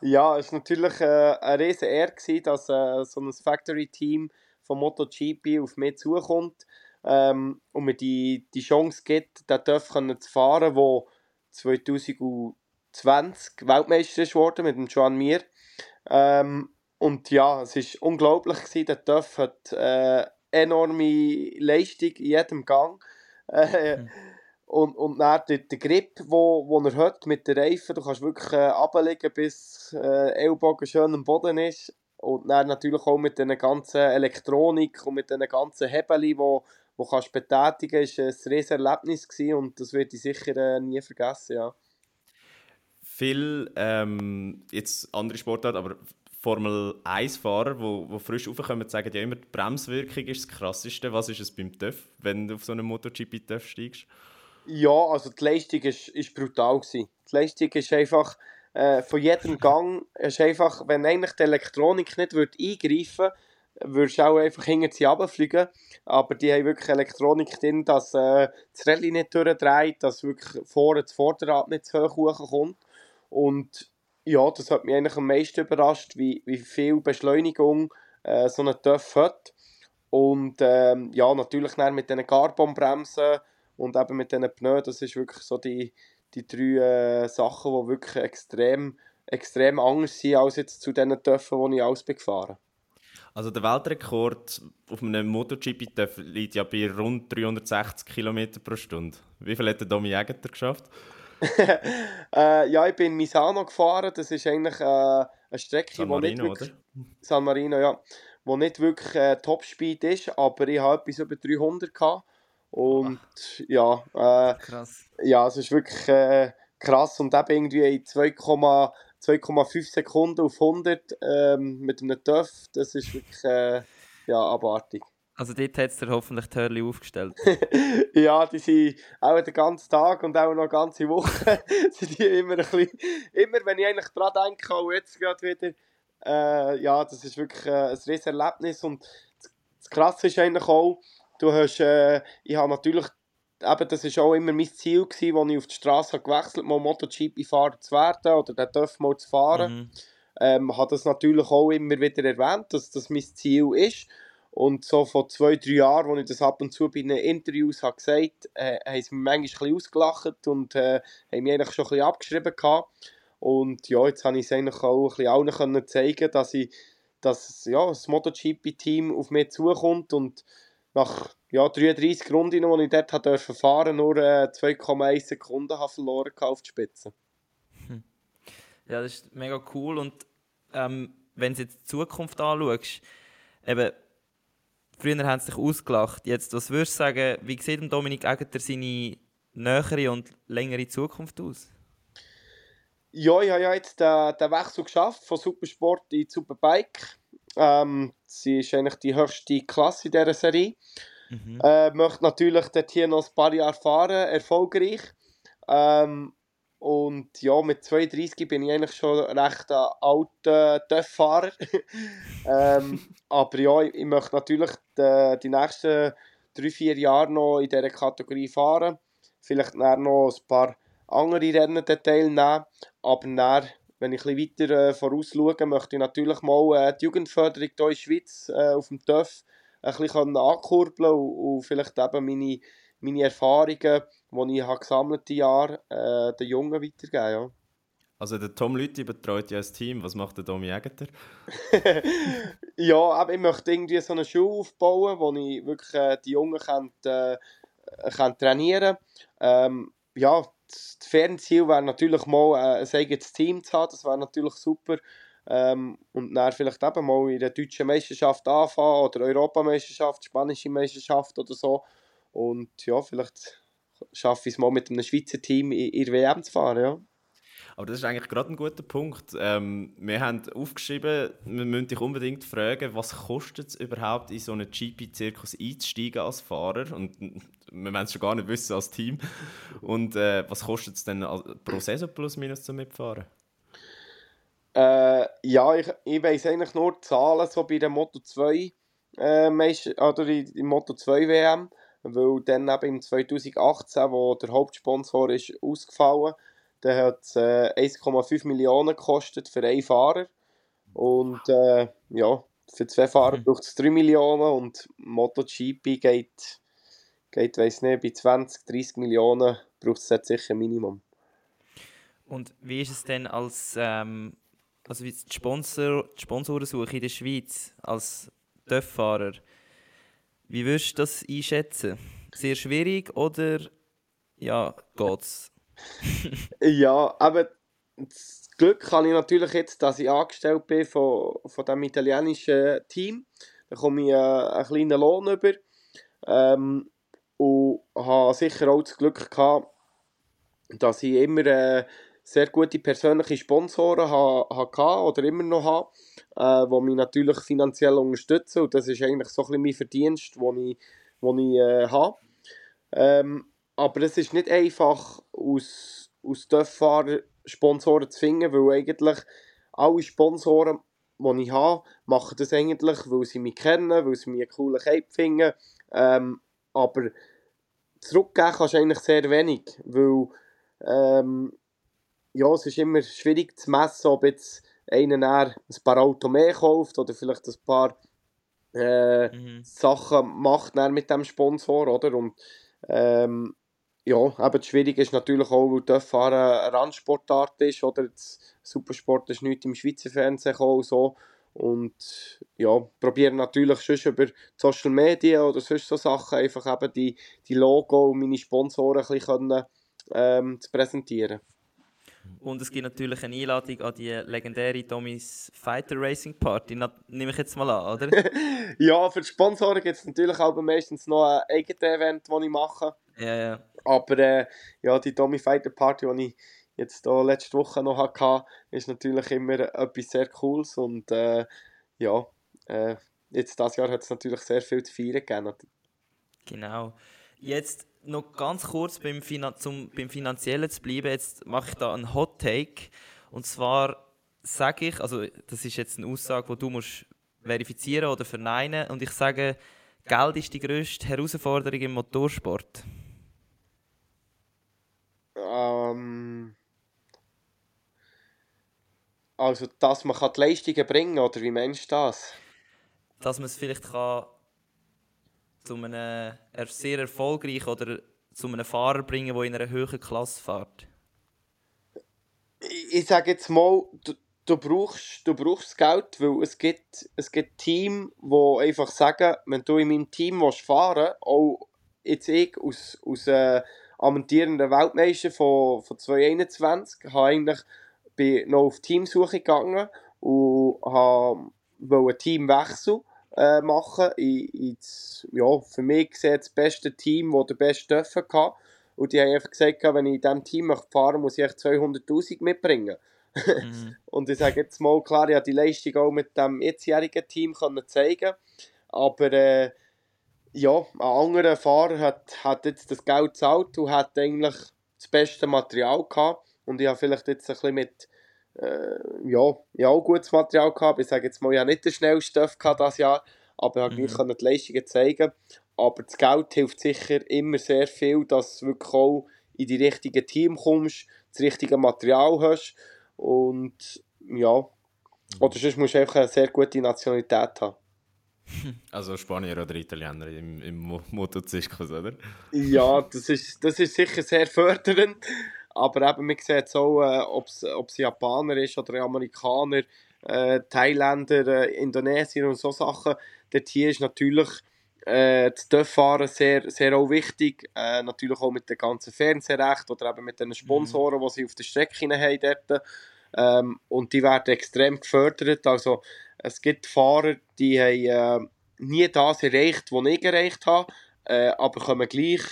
ja, es war natürlich äh, eine riesige Ehre, dass äh, so ein Factory-Team von MotoGP auf mich zukommt ähm, und mir die, die Chance gibt, den TÜV zu fahren, der 2020 Weltmeister ist mit dem Joan Mir. Ähm, und ja, es war unglaublich. Gewesen. Der TÜV hat äh, enorme Leistung in jedem Gang. Äh, mhm. Und, und dann der, der Grip, wo er hat mit den Reifen, du kannst wirklich äh, bis äh, Ellbogen schön am Boden ist. Und dann natürlich auch mit der ganzen Elektronik und mit den ganzen Hebeln, die wo, wo kannst betätigen kannst, war ein riesiges Erlebnis gewesen und das werde ich sicher äh, nie vergessen, ja. Viel, ähm, jetzt andere Sportart, aber Formel 1-Fahrer, wo, wo frisch raufkommen, sagen ja immer, die Bremswirkung ist das Krasseste. Was ist es beim TÜV, wenn du auf so einen MotoGP-TÜV steigst? Ja, also die Leistung ist, ist brutal gewesen. Die Leistung ist einfach äh, von jedem Gang, ist einfach, wenn eigentlich die Elektronik nicht würde eingreifen würde, würdest du auch einfach hinter sie runterfliegen. Aber die haben wirklich Elektronik drin, dass äh, das Rallye nicht durchdreht, dass wirklich vorne das Vorderrad nicht zu hoch kommt. Und ja, das hat mich eigentlich am meisten überrascht, wie, wie viel Beschleunigung äh, so ein TÜV hat. Und ähm, ja, natürlich dann mit diesen Carbonbremsen und eben mit diesen Pneus, das ist wirklich so die, die drei äh, Sachen, die wirklich extrem, extrem anders sind als jetzt zu diesen TÜVen, die ich alles gefahren Also der Weltrekord auf einem MotoGP-TÜV liegt ja bei rund 360 km pro Stunde. Wie viel hat der Domi Jäger geschafft? äh, ja, ich bin in Misano gefahren. Das ist eigentlich äh, eine Strecke, San Marino, nicht wirklich, oder? San Marino, ja. Wo nicht wirklich äh, Topspeed ist, aber ich habe etwas über 300 gehabt. Und Ach. ja, äh, krass. Ja, es ist wirklich äh, krass. Und eben irgendwie in 2,5 Sekunden auf 100 ähm, mit einem TÜV, das ist wirklich äh, ja, abartig. Also dort hat es dir hoffentlich die Hörli aufgestellt. ja, die sind auch den ganzen Tag und auch noch eine ganze Woche sind die immer ein bisschen, immer wenn ich eigentlich daran denke, auch jetzt gerade wieder, äh, ja, das ist wirklich äh, ein riesiges Erlebnis und das Krasse ist eigentlich auch, du hast, äh, ich habe natürlich, eben, das war auch immer mein Ziel gewesen, als ich auf die Straße gewechselt habe, mal MotoGP-Fahrer zu werden oder den TÜV mal zu fahren. Mhm. Ähm, habe das natürlich auch immer wieder erwähnt, dass das mein Ziel ist. Und so vor zwei, drei Jahren, als ich das ab und zu bei den Interviews habe gesagt habe, äh, haben sie mich manchmal ein bisschen ausgelacht und äh, haben mich eigentlich schon ein bisschen abgeschrieben gehabt. Und ja, jetzt habe ich es eigentlich auch ein bisschen allen zeigen, dass, ich, dass ja, das MotoGP-Team auf mich zukommt und nach ja, 33 Runden, die ich dort durfte fahren nur äh, 2,1 Sekunden habe verloren auf die Spitze. Hm. Ja, das ist mega cool und ähm, wenn du jetzt die Zukunft anschaust, eben, früher haben sie sich ausgelacht, jetzt, was würdest du sagen, wie sieht Dominik Egeter seine nähere und längere Zukunft aus? Ja, ich habe ja jetzt den, den Wechsel geschafft von Supersport in Superbike. Ähm, sie ist eigentlich die höchste Klasse in dieser Serie. Mhm. Äh, möchte natürlich dort hier noch ein paar Jahre fahren, erfolgreich. Ähm, und ja, mit 32 bin ich eigentlich schon recht ein alter TÜV-Fahrer. ähm, aber ja, ich, ich möchte natürlich die, die nächsten drei, vier Jahre noch in dieser Kategorie fahren. Vielleicht noch ein paar andere Rennen teilnehmen. Aber dann, wenn ich ein bisschen weiter äh, vorausschaue, möchte ich natürlich mal äh, die Jugendförderung hier in der Schweiz äh, auf dem TÜV ein bisschen ankurbeln und, und vielleicht eben meine, meine Erfahrungen, die ich habe gesammelt habe, äh, den Jungen weitergeben. Ja. Also der Tom Lüthi betreut ja ein Team. Was macht der Domi Egeter? ja, aber ich möchte irgendwie so eine Schule aufbauen, wo ich wirklich äh, die Jungen kann, äh, kann trainieren kann. Ähm, ja, das Fernziel wäre natürlich mal äh, ein eigenes Team zu haben. Das wäre natürlich super. Ähm, und dann vielleicht eben mal in der deutschen Meisterschaft anfangen oder Europameisterschaft, spanische Meisterschaft oder so. Und ja, vielleicht schaffe ich es mal mit einem Schweizer Team in, in WM zu fahren. Ja. Aber das ist eigentlich gerade ein guter Punkt. Ähm, wir haben aufgeschrieben, wir müssen dich unbedingt fragen, was kostet es überhaupt, in so einen GP-Zirkus einzusteigen als Fahrer? Und wir wollen es schon gar nicht wissen als Team. Und äh, was kostet es denn pro Saison plus minus zum Mitfahren? Äh, ja, ich, ich weiß eigentlich nur Zahlen so bei der Moto 2 äh, oder in, Moto 2 WM, weil dann eben im 2018, wo der Hauptsponsor ist ausgefallen, dann hat es äh, 1,5 Millionen gekostet für einen Fahrer und äh, ja, für zwei Fahrer mhm. braucht es 3 Millionen und MotoGP geht, geht weiß nicht, bei 20, 30 Millionen braucht es sicher ein Minimum. Und wie ist es denn als ähm, also wie die, Sponsor, die Sponsorensuche in der Schweiz als TÜV-Fahrer, wie würdest du das einschätzen? Sehr schwierig oder ja, geht's? ja, aber das Glück habe ich natürlich jetzt, dass ich angestellt bin von, von dem italienischen Team. Da komme ich äh, einen kleinen Lohn über. Ähm, und habe sicher auch das Glück gehabt, dass ich immer äh, sehr gute persönliche Sponsoren hatte oder immer noch habe, äh, die mich natürlich finanziell unterstützen. Und das ist eigentlich so ein bisschen mein Verdienst, den ich, den ich äh, habe. Ähm, aber es ist nicht einfach, aus, aus Töpffahrer Sponsoren zu finden, weil eigentlich alle Sponsoren, die ich habe, machen das eigentlich, weil sie mich kennen, weil sie mir einen coolen Cape finden. Ähm, aber zurückgeben kannst du eigentlich sehr wenig, weil ähm, ja, es ist immer schwierig zu messen, ob jetzt einer ein paar Autos mehr kauft oder vielleicht ein paar äh, mhm. Sachen macht mit dem Sponsor, oder? Und ähm, ja, aber das Schwierige ist natürlich auch, weil das Fahren eine Randsportart ist, oder? Das Supersport ist nicht im Schweizer Fernsehen gekommen, so. Und ja, probieren natürlich schon über Social Media oder sonst so Sachen einfach eben die, die Logo und meine Sponsoren ein bisschen können, ähm, zu präsentieren. Und es gibt natürlich eine Einladung an die legendäre Tommys Fighter Racing Party. nehme ich jetzt mal an, oder? ja, für die Sponsoren gibt es natürlich auch meistens noch ein eigenes Event, das ich mache. Ja, ja. Aber äh, ja, die Tommy Fighter Party, die ich jetzt da letzte Woche noch hatte, ist natürlich immer etwas sehr Cooles. Und äh, ja, äh, jetzt dieses Jahr hat es natürlich sehr viel zu feiern gegeben. Genau. Jetzt noch ganz kurz beim, Finan zum, beim Finanziellen zu bleiben, jetzt mache ich da einen Hot Take. Und zwar sage ich, also das ist jetzt eine Aussage, die du musst verifizieren oder verneinen. Und ich sage, Geld ist die grösste Herausforderung im Motorsport. Ähm, also, dass man die Leistungen bringen kann, oder wie meinst du das? Dass man es vielleicht kann zu einem sehr erfolgreich oder zu einem Fahrer bringen, der in einer höheren Klasse fährt? Ich, sage jetzt mal, du, du, brauchst, du brauchst Geld, weil es gibt, es gibt Teams, die einfach sagen, wenn du in meinem Team fahren willst, auch jetzt ich als, als äh, amtierender Weltmeister von, von 2021, habe eigentlich, bin noch auf Teamsuche gegangen und habe einen Teamwechsel äh, machen. Ich, ich, ja, für mich gesehen das beste Team, das den besten dürfen hatte. Und die haben einfach gesagt, wenn ich in diesem Team fahren muss ich 200'000 mitbringen. Mhm. und ich sage jetzt mal, klar, ich habe die Leistung auch mit dem jetzigen Team können zeigen aber äh, ja, ein anderer Fahrer hat, hat jetzt das Geld gezahlt und hat eigentlich das beste Material gehabt. Und ich habe vielleicht jetzt ein bisschen mit, äh, ja, ja, auch gutes Material gehabt. Ich sage jetzt mal, ich habe nicht den schnellsten Stuff gehabt dieses Jahr, aber ich mhm. konnte die Leistungen zeigen. Aber das Geld hilft sicher immer sehr viel, dass du wirklich auch in die richtigen Team kommst, das richtige Material hast und ja, oder sonst musst du einfach eine sehr gute Nationalität haben. Also Spanier oder Italiener im, im Motozirkus, oder? Ja, das ist, das ist sicher sehr fördernd. Aber eben, man sieht auch, äh, ob es Japaner ist oder Amerikaner, äh, Thailänder, äh, Indonesier und so Sachen. Dort hier ist natürlich äh, das Dörffahren sehr, sehr auch wichtig. Äh, natürlich auch mit dem ganzen Fernsehrecht oder eben mit den Sponsoren, mhm. die sie auf der Strecke haben dort. Ähm, und die werden extrem gefördert. Also es gibt Fahrer, die haben äh, nie das erreicht, was ich erreicht habe, äh, aber kommen gleich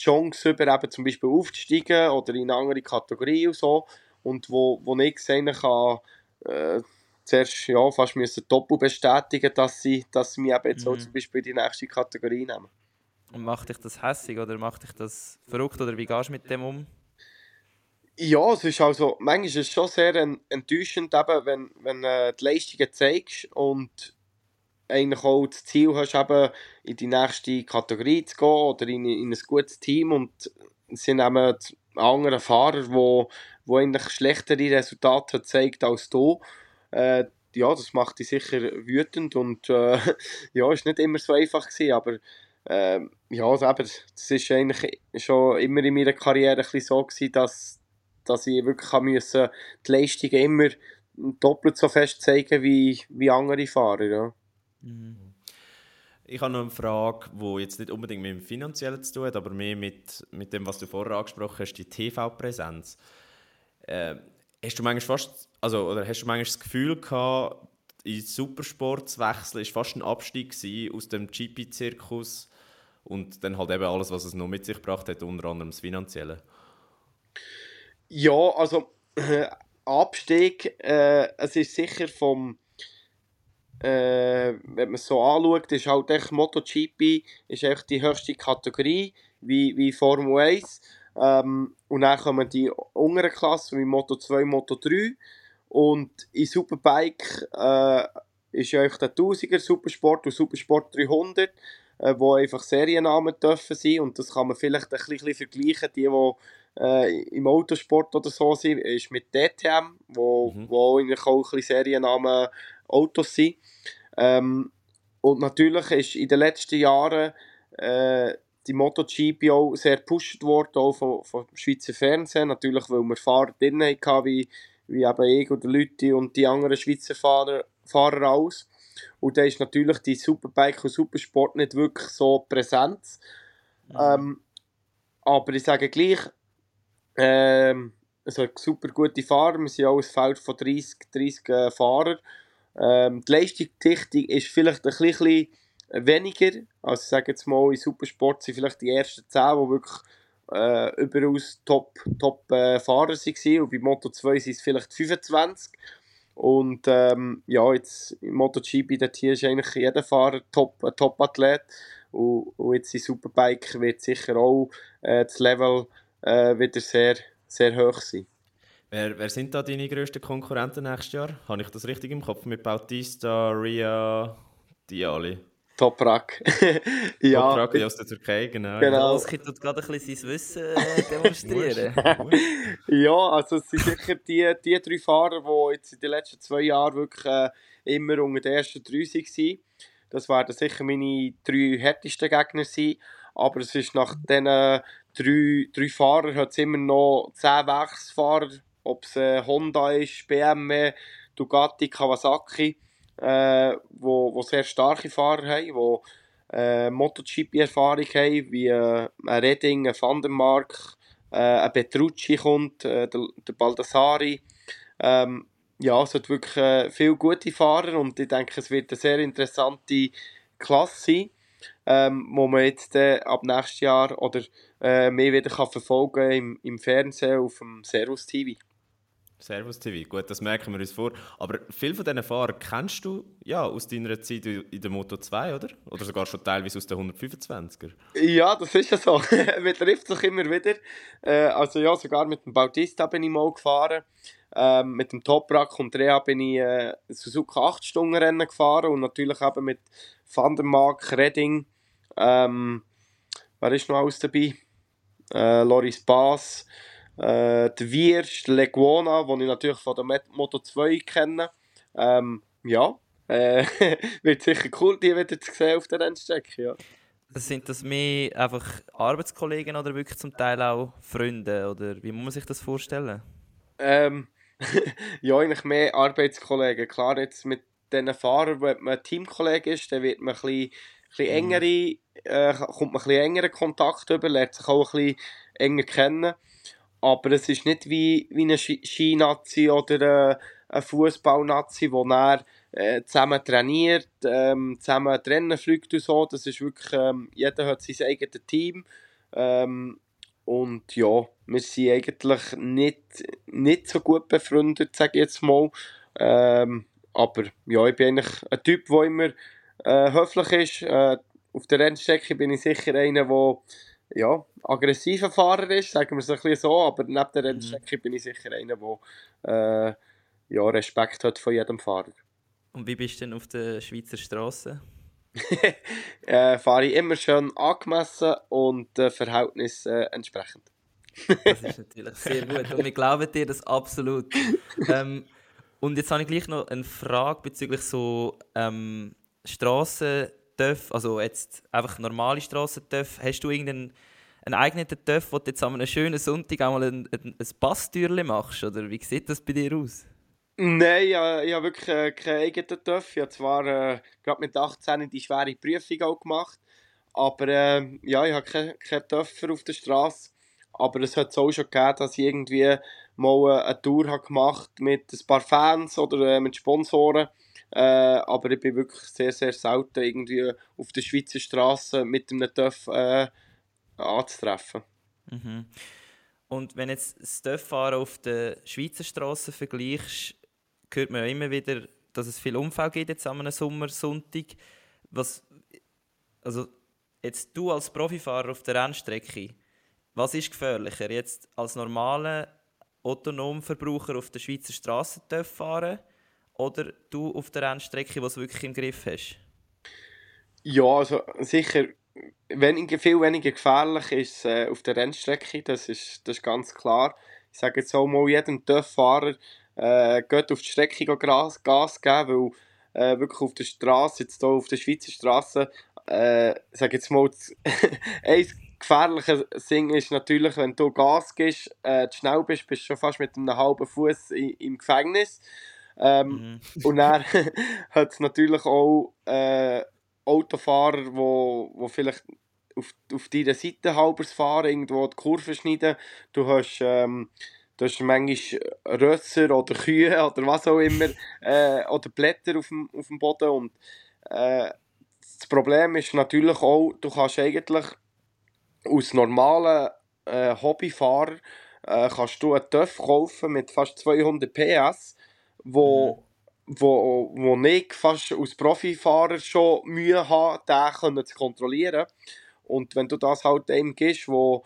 Chance über, eben zum Beispiel aufzusteigen oder in eine andere Kategorie und so. Und wo, wo ich sehen kann, äh, zuerst ja, fast müssen doppelt bestätigen, dass sie, dass sie mich eben jetzt mhm. auch zum Beispiel in die nächste Kategorie nehmen. Und macht dich das hässig oder macht dich das verrückt oder wie gehst du mit dem um? Ja, es ist also, manchmal ist es schon sehr enttäuschend, eben, wenn, wenn äh, die Leistungen zeigst und eigentlich auch das Ziel hast, eben in die nächste Kategorie zu gehen oder in, in ein gutes Team und sind eben andere Fahrer, die wo eigentlich schlechtere Resultate gezeigt als du. Äh, ja, das macht dich sicher wütend und äh, ja, ist nicht immer so einfach gewesen, aber äh, ja, also das ist eigentlich schon immer in meiner Karriere ein bisschen so gewesen, dass, dass ich wirklich müssen, die Leistungen immer doppelt so fest zeigen wie, wie andere Fahrer, ja. Mhm. Ich habe noch eine Frage, die jetzt nicht unbedingt mit dem Finanziellen zu tun hat, aber mehr mit, mit dem, was du vorher angesprochen hast, die TV-Präsenz. Äh, hast du manchmal fast, also, oder hast du manchmal das Gefühl gehabt, in Supersport zu wechseln, ist fast ein Abstieg aus dem GP-Zirkus und dann halt eben alles, was es noch mit sich gebracht hat, unter anderem das Finanzielle? Ja, also äh, Abstieg, äh, es ist sicher vom, äh, wenn man es so anschaut, ist halt echt MotoGP ist echt die höchste Kategorie, wie, wie Formel 1. Ähm, und dann kommen die unteren Klassen wie Moto 2, Moto 3. Und in Superbike äh, ist ja der 1000er Supersport und Supersport 300, äh, wo einfach Seriennamen dürfen sein. Und das kann man vielleicht ein bisschen vergleichen, die, die äh, im Autosport oder so sind, ist mit DTM, wo, mhm. wo eigentlich auch ein bisschen Seriennamen Autos sind. Ähm, und natürlich ist in den letzten Jahren äh, die MotoGP auch sehr gepusht worden, auch vom, vom Schweizer Fernsehen. Natürlich, weil wir Fahrer drin hatten, wie, wie eben ich oder Leute und die anderen Schweizer Fahrer, Fahrer aus. Und da ist natürlich die Superbike und Supersport nicht wirklich so präsent. Mhm. Ähm, aber ich sage gleich, ähm, also super gute Fahrer, wir sind auch ein Feld von 30, 30 äh, Fahrern. Ähm, die Leistungsdichtung ist vielleicht ein bisschen weniger. Also ich sage jetzt mal, in Supersport sind vielleicht die ersten 10, die wirklich äh, überaus top, top äh, waren. Und bei Moto 2 sind es vielleicht 25. Und ähm, ja, jetzt im MotoGP, dort hier ist eigentlich jeder Fahrer top, ein Top-Athlet. Und, und, jetzt in Superbike wird sicher auch äh, das Level äh, wieder sehr, sehr hoch sein. Wer, wer sind da deine grössten Konkurrenten nächstes Jahr? Habe ich das richtig im Kopf? Mit Bautista, Ria, die alle? Toprak. ja. Toprak aus der Türkei, genau. genau. Oski tut gerade ein bisschen sein Wissen äh, demonstrieren. ja, also es sind sicher die, die drei Fahrer, die jetzt in den letzten zwei Jahren wirklich äh, immer unter den ersten drei waren. Das werden sicher meine drei härtesten Gegner sein. Aber es ist nach diesen drei, drei Fahrern hat es immer noch zehn Werksfahrer, ob es äh, Honda ist, BMW, Ducati, Kawasaki, äh, wo, wo sehr starke Fahrer haben, wo äh, MotoGP-Erfahrung haben, wie äh, ein Redding, ein Van der Mark, äh, ein Petrucci kommt, äh, der, der Baldassari. Ähm, ja, es hat wirklich äh, viele gute Fahrer und ich denke, es wird eine sehr interessante Klasse sein, ähm, wo man jetzt äh, ab nächstes Jahr oder äh, mehr wieder kann verfolgen im, im Fernsehen auf dem Servus TV. Servus TV, gut, das merken wir uns vor. Aber viele von diesen Fahrern kennst du ja aus deiner Zeit in der Moto 2, oder? Oder sogar schon teilweise aus der 125er? Ja, das ist ja so. man trifft sich immer wieder. Äh, also ja, sogar mit dem Bautista bin ich mal gefahren. Ähm, mit dem Toprak und Rea bin ich äh, Suzuka 8 Stunden Rennen gefahren und natürlich eben mit Van der Mark, Redding. Ähm, wer ist noch alles dabei? Äh, Loris Bass. Äh, der Wierst, Leguana, den ich natürlich von der Moto 2 kenne. Ähm, ja, äh, wird sicher cool, die wieder zu sehen auf der Rennstrecke. Ja. Sind das mehr einfach Arbeitskollegen oder wirklich zum Teil auch Freunde? Oder wie muss man sich das vorstellen? Ähm, ja, eigentlich mehr Arbeitskollegen. Klar, jetzt mit diesen Fahrern, wenn man Teamkollege ist, dann wird man ein bisschen, ein bisschen mhm. engere, äh, kommt man ein bisschen engeren Kontakt über, lernt sich auch ein bisschen enger kennen. Aber es ist nicht wie, wie eine Skinazi oder äh, ein Fußballnazi, wo er äh, zusammen trainiert, ähm, zusammen Rennen fliegt und so. Das ist wirklich, ähm, jeder hat sein eigenes Team. Ähm, und ja, wir sind eigentlich nicht, nicht so gut befreundet, sage ich jetzt mal. Ähm, aber ja, ich bin eigentlich ein Typ, der immer äh, höflich ist. Äh, auf der Rennstrecke bin ich sicher einer, der ja, aggressiver Fahrer ist, sagen wir es ein bisschen so, aber neben der mhm. Rennstrecke mhm. bin ich sicher einer, der äh, ja, Respekt hat von jedem Fahrer. Und wie bist du denn auf der Schweizer Straße? äh, fahre ich immer schön angemessen und äh, Verhältnis äh, entsprechend. das ist natürlich sehr gut und wir glauben dir das absolut. ähm, und jetzt habe ich gleich noch eine Frage bezüglich so ähm, Straßen TÜV, also jetzt einfach normale Strassen-TÜV, hast du irgendeinen einen eigenen TÜV, wo du jetzt an einem schönen Sonntag einmal ein, ein, ein Passtürchen machst? Oder wie sieht das bei dir aus? Nein, ich, ich habe wirklich äh, keinen eigenen TÜV. Ich habe zwar äh, gerade mit 18 die schwere Prüfung auch gemacht, aber äh, ja, ich habe keinen kein TÜV auf der Straße. Aber es hat es auch schon gegeben, dass ich irgendwie mal eine Tour habe gemacht mit ein paar Fans oder äh, mit Sponsoren äh, aber ich bin wirklich sehr, sehr selten irgendwie auf der Schweizer Straße mit einem TÜV äh, anzutreffen. Mhm. Und wenn jetzt das TÜV-Fahren auf der Schweizer Straße vergleichst, hört man ja immer wieder, dass es viel Unfall gibt jetzt an einem Sommersonntag. Was, also jetzt du als Profifahrer auf der Rennstrecke, was ist gefährlicher? Jetzt als normaler Autonomverbraucher auf der Schweizer Straße fahren oder du auf der Rennstrecke, was du wirklich im Griff hast? Ja, also sicher wenig, viel weniger gefährlich ist äh, auf der Rennstrecke, das ist, das ist ganz klar. Ich sage jetzt auch mal jedem TÜV-Fahrer, äh, geht auf die Strecke Gas, Gas geben, weil äh, wirklich auf der Straße, jetzt hier auf der Schweizer Straße, äh, sage jetzt mal, ein gefährlicher Ding ist natürlich, wenn du Gas gibst, äh, zu schnell bist, bist du schon fast mit einem halben Fuß im Gefängnis. Ähm, mhm. Und dann hat es natürlich auch äh, Autofahrer, die wo, wo vielleicht auf, auf deiner Seite halbers fahren, irgendwo die Kurve schneiden. Du hast, ähm, du hast manchmal Rösser oder Kühe oder was auch immer äh, oder Blätter auf dem, auf dem Boden. Und äh, das Problem ist natürlich auch, du kannst eigentlich aus normalen äh, Hobbyfahrer äh, kannst du einen TÜV kaufen mit fast 200 PS wo, mhm. wo, wo ich fast als Profifahrer schon Mühe habe, den zu kontrollieren. Und wenn du das halt einem gibst, wo,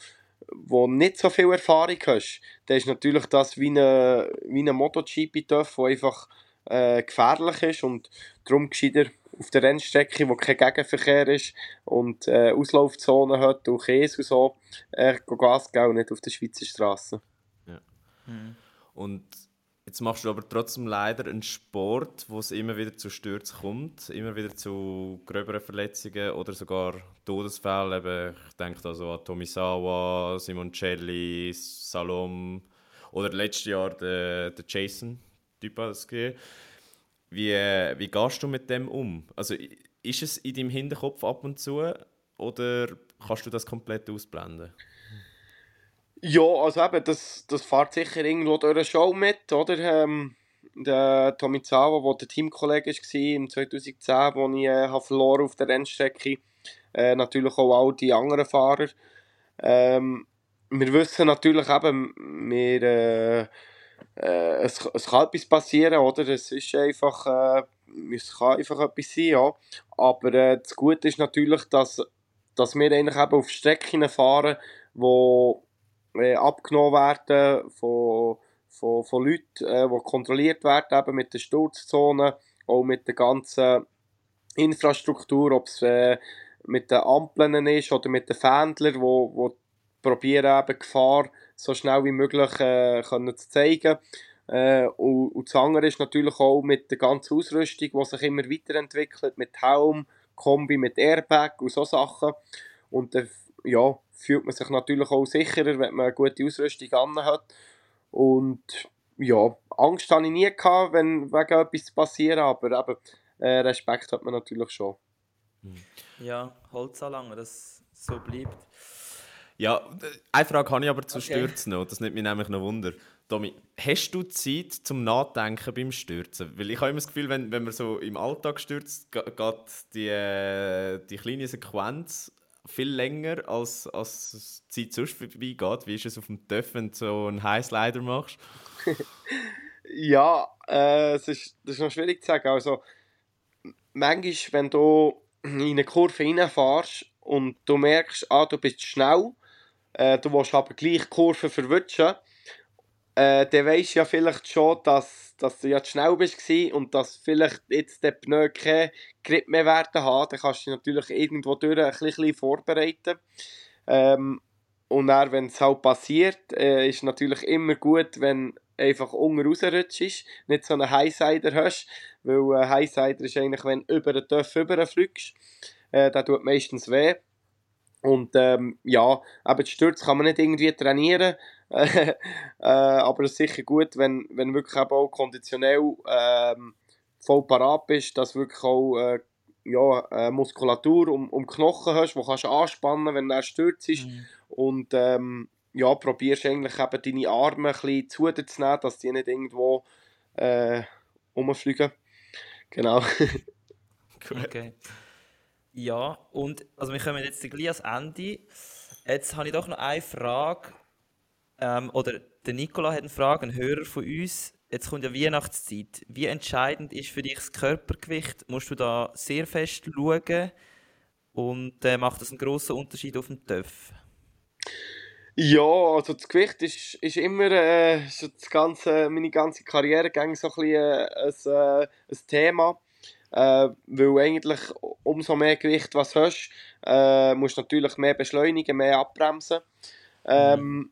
wo nicht so viel Erfahrung hast, dann ist natürlich das wie eine, wie eine MotoGP-Töff, der einfach äh, gefährlich ist und darum gescheiter auf der Rennstrecke, wo kein Gegenverkehr ist und äh, Auslaufzonen hat und Käse und so, äh, Gas geben und nicht auf der Schweizer Straße. Ja. Mhm. Und Jetzt machst du aber trotzdem leider einen Sport, wo es immer wieder zu Stürzen kommt, immer wieder zu gröberen Verletzungen oder sogar Todesfällen. Eben, ich denke da so an Tomisawa, Simoncelli, Salom oder letztes Jahr der, der Jason. Wie, wie gehst du mit dem um? Also ist es in deinem Hinterkopf ab und zu oder kannst du das komplett ausblenden? Ja, also eben, das, das fährt sicher irgendwo durch eine Show mit, oder? Ähm, der Tomizawa, der der Teamkollege war im 2010, wo ich äh, verloren auf der Rennstrecke. Äh, natürlich auch all die anderen Fahrer. Ähm, wir wissen natürlich eben, wir, äh, äh, es, es kann etwas passieren, oder? Es ist einfach, äh, es kann einfach etwas sein, ja. Aber äh, das Gute ist natürlich, dass, dass wir eigentlich eben auf Strecken fahren, wo äh, abgenommen werden von, von, von Leuten, äh, die kontrolliert werden, eben mit den Sturzzonen, auch mit der ganzen Infrastruktur, ob es äh, mit den Ampeln ist oder mit den Fändlern, wo, wo probieren eben Gefahr so schnell wie möglich äh, können zu zeigen. Äh, und, und das andere ist natürlich auch mit der ganzen Ausrüstung, die sich immer weiterentwickelt, mit Helm, Kombi, mit Airbag und so Sachen. Und dann ja, fühlt man sich natürlich auch sicherer, wenn man eine gute Ausrüstung an hat. Und ja, Angst hatte ich nie, gehabt, wenn wegen etwas passieren, aber eben, äh, Respekt hat man natürlich schon. Ja, Holz anlangen, dass es so bleibt. Ja, eine Frage habe ich aber zu okay. Stürzen noch, das nimmt mich nämlich noch Wunder. Domi, hast du Zeit zum Nachdenken beim Stürzen? Weil ich habe immer das Gefühl, wenn, wenn man so im Alltag stürzt, geht die, äh, die kleine Sequenz viel länger, als, als die Zeit sonst vorbeigeht. Wie ist es auf dem Töff, wenn du so einen Highslider machst? ja, äh, es ist, das ist noch schwierig zu sagen. Also, manchmal, wenn du in eine Kurve reinfährst und du merkst, ah, du bist schnell, äh, du willst aber gleich Kurve verwutschen, äh, dann weisst du ja vielleicht schon, dass, dass du ja zu schnell bist und dass vielleicht jetzt der Pneu keinen Grip mehr werden haben. Dann kannst du dich natürlich irgendwo durch ein bisschen vorbereiten. Ähm, und dann, wenn es halt passiert, äh, ist natürlich immer gut, wenn einfach unten rausrutschst, nicht so einen Highsider hast, weil ein Highsider ist eigentlich, wenn du über den Töpf rüberfliegst, äh, der tut meistens weh. Und ähm, ja, aber die Stürze kann man nicht irgendwie trainieren, äh, aber es ist sicher gut, wenn, wenn wirklich auch konditionell ähm, voll parat bist, dass wirklich auch äh, ja, äh, Muskulatur um, um Knochen hast, die kannst du anspannen, wenn er stürzt ist. Mhm. Und ähm, ja, probierst eigentlich eben deine Arme ein bisschen zuzunehmen, dass die nicht irgendwo äh, rumfliegen. Genau. okay. Ja, und also wir kommen jetzt gleich ans Ende. Jetzt habe ich doch noch eine Frage. Ähm, oder der Nikola hat eine Frage, ein Hörer von uns. Jetzt kommt ja Weihnachtszeit. Wie entscheidend ist für dich das Körpergewicht? Musst du da sehr fest schauen? Und äh, macht das einen grossen Unterschied auf dem TÜV? Ja, also das Gewicht ist, ist immer äh, so das ganze, meine ganze Karriere so ein, bisschen, äh, ein, äh, ein Thema. Äh, weil eigentlich umso mehr Gewicht was hast, äh, musst du natürlich mehr beschleunigen, mehr abbremsen. Ähm, mhm.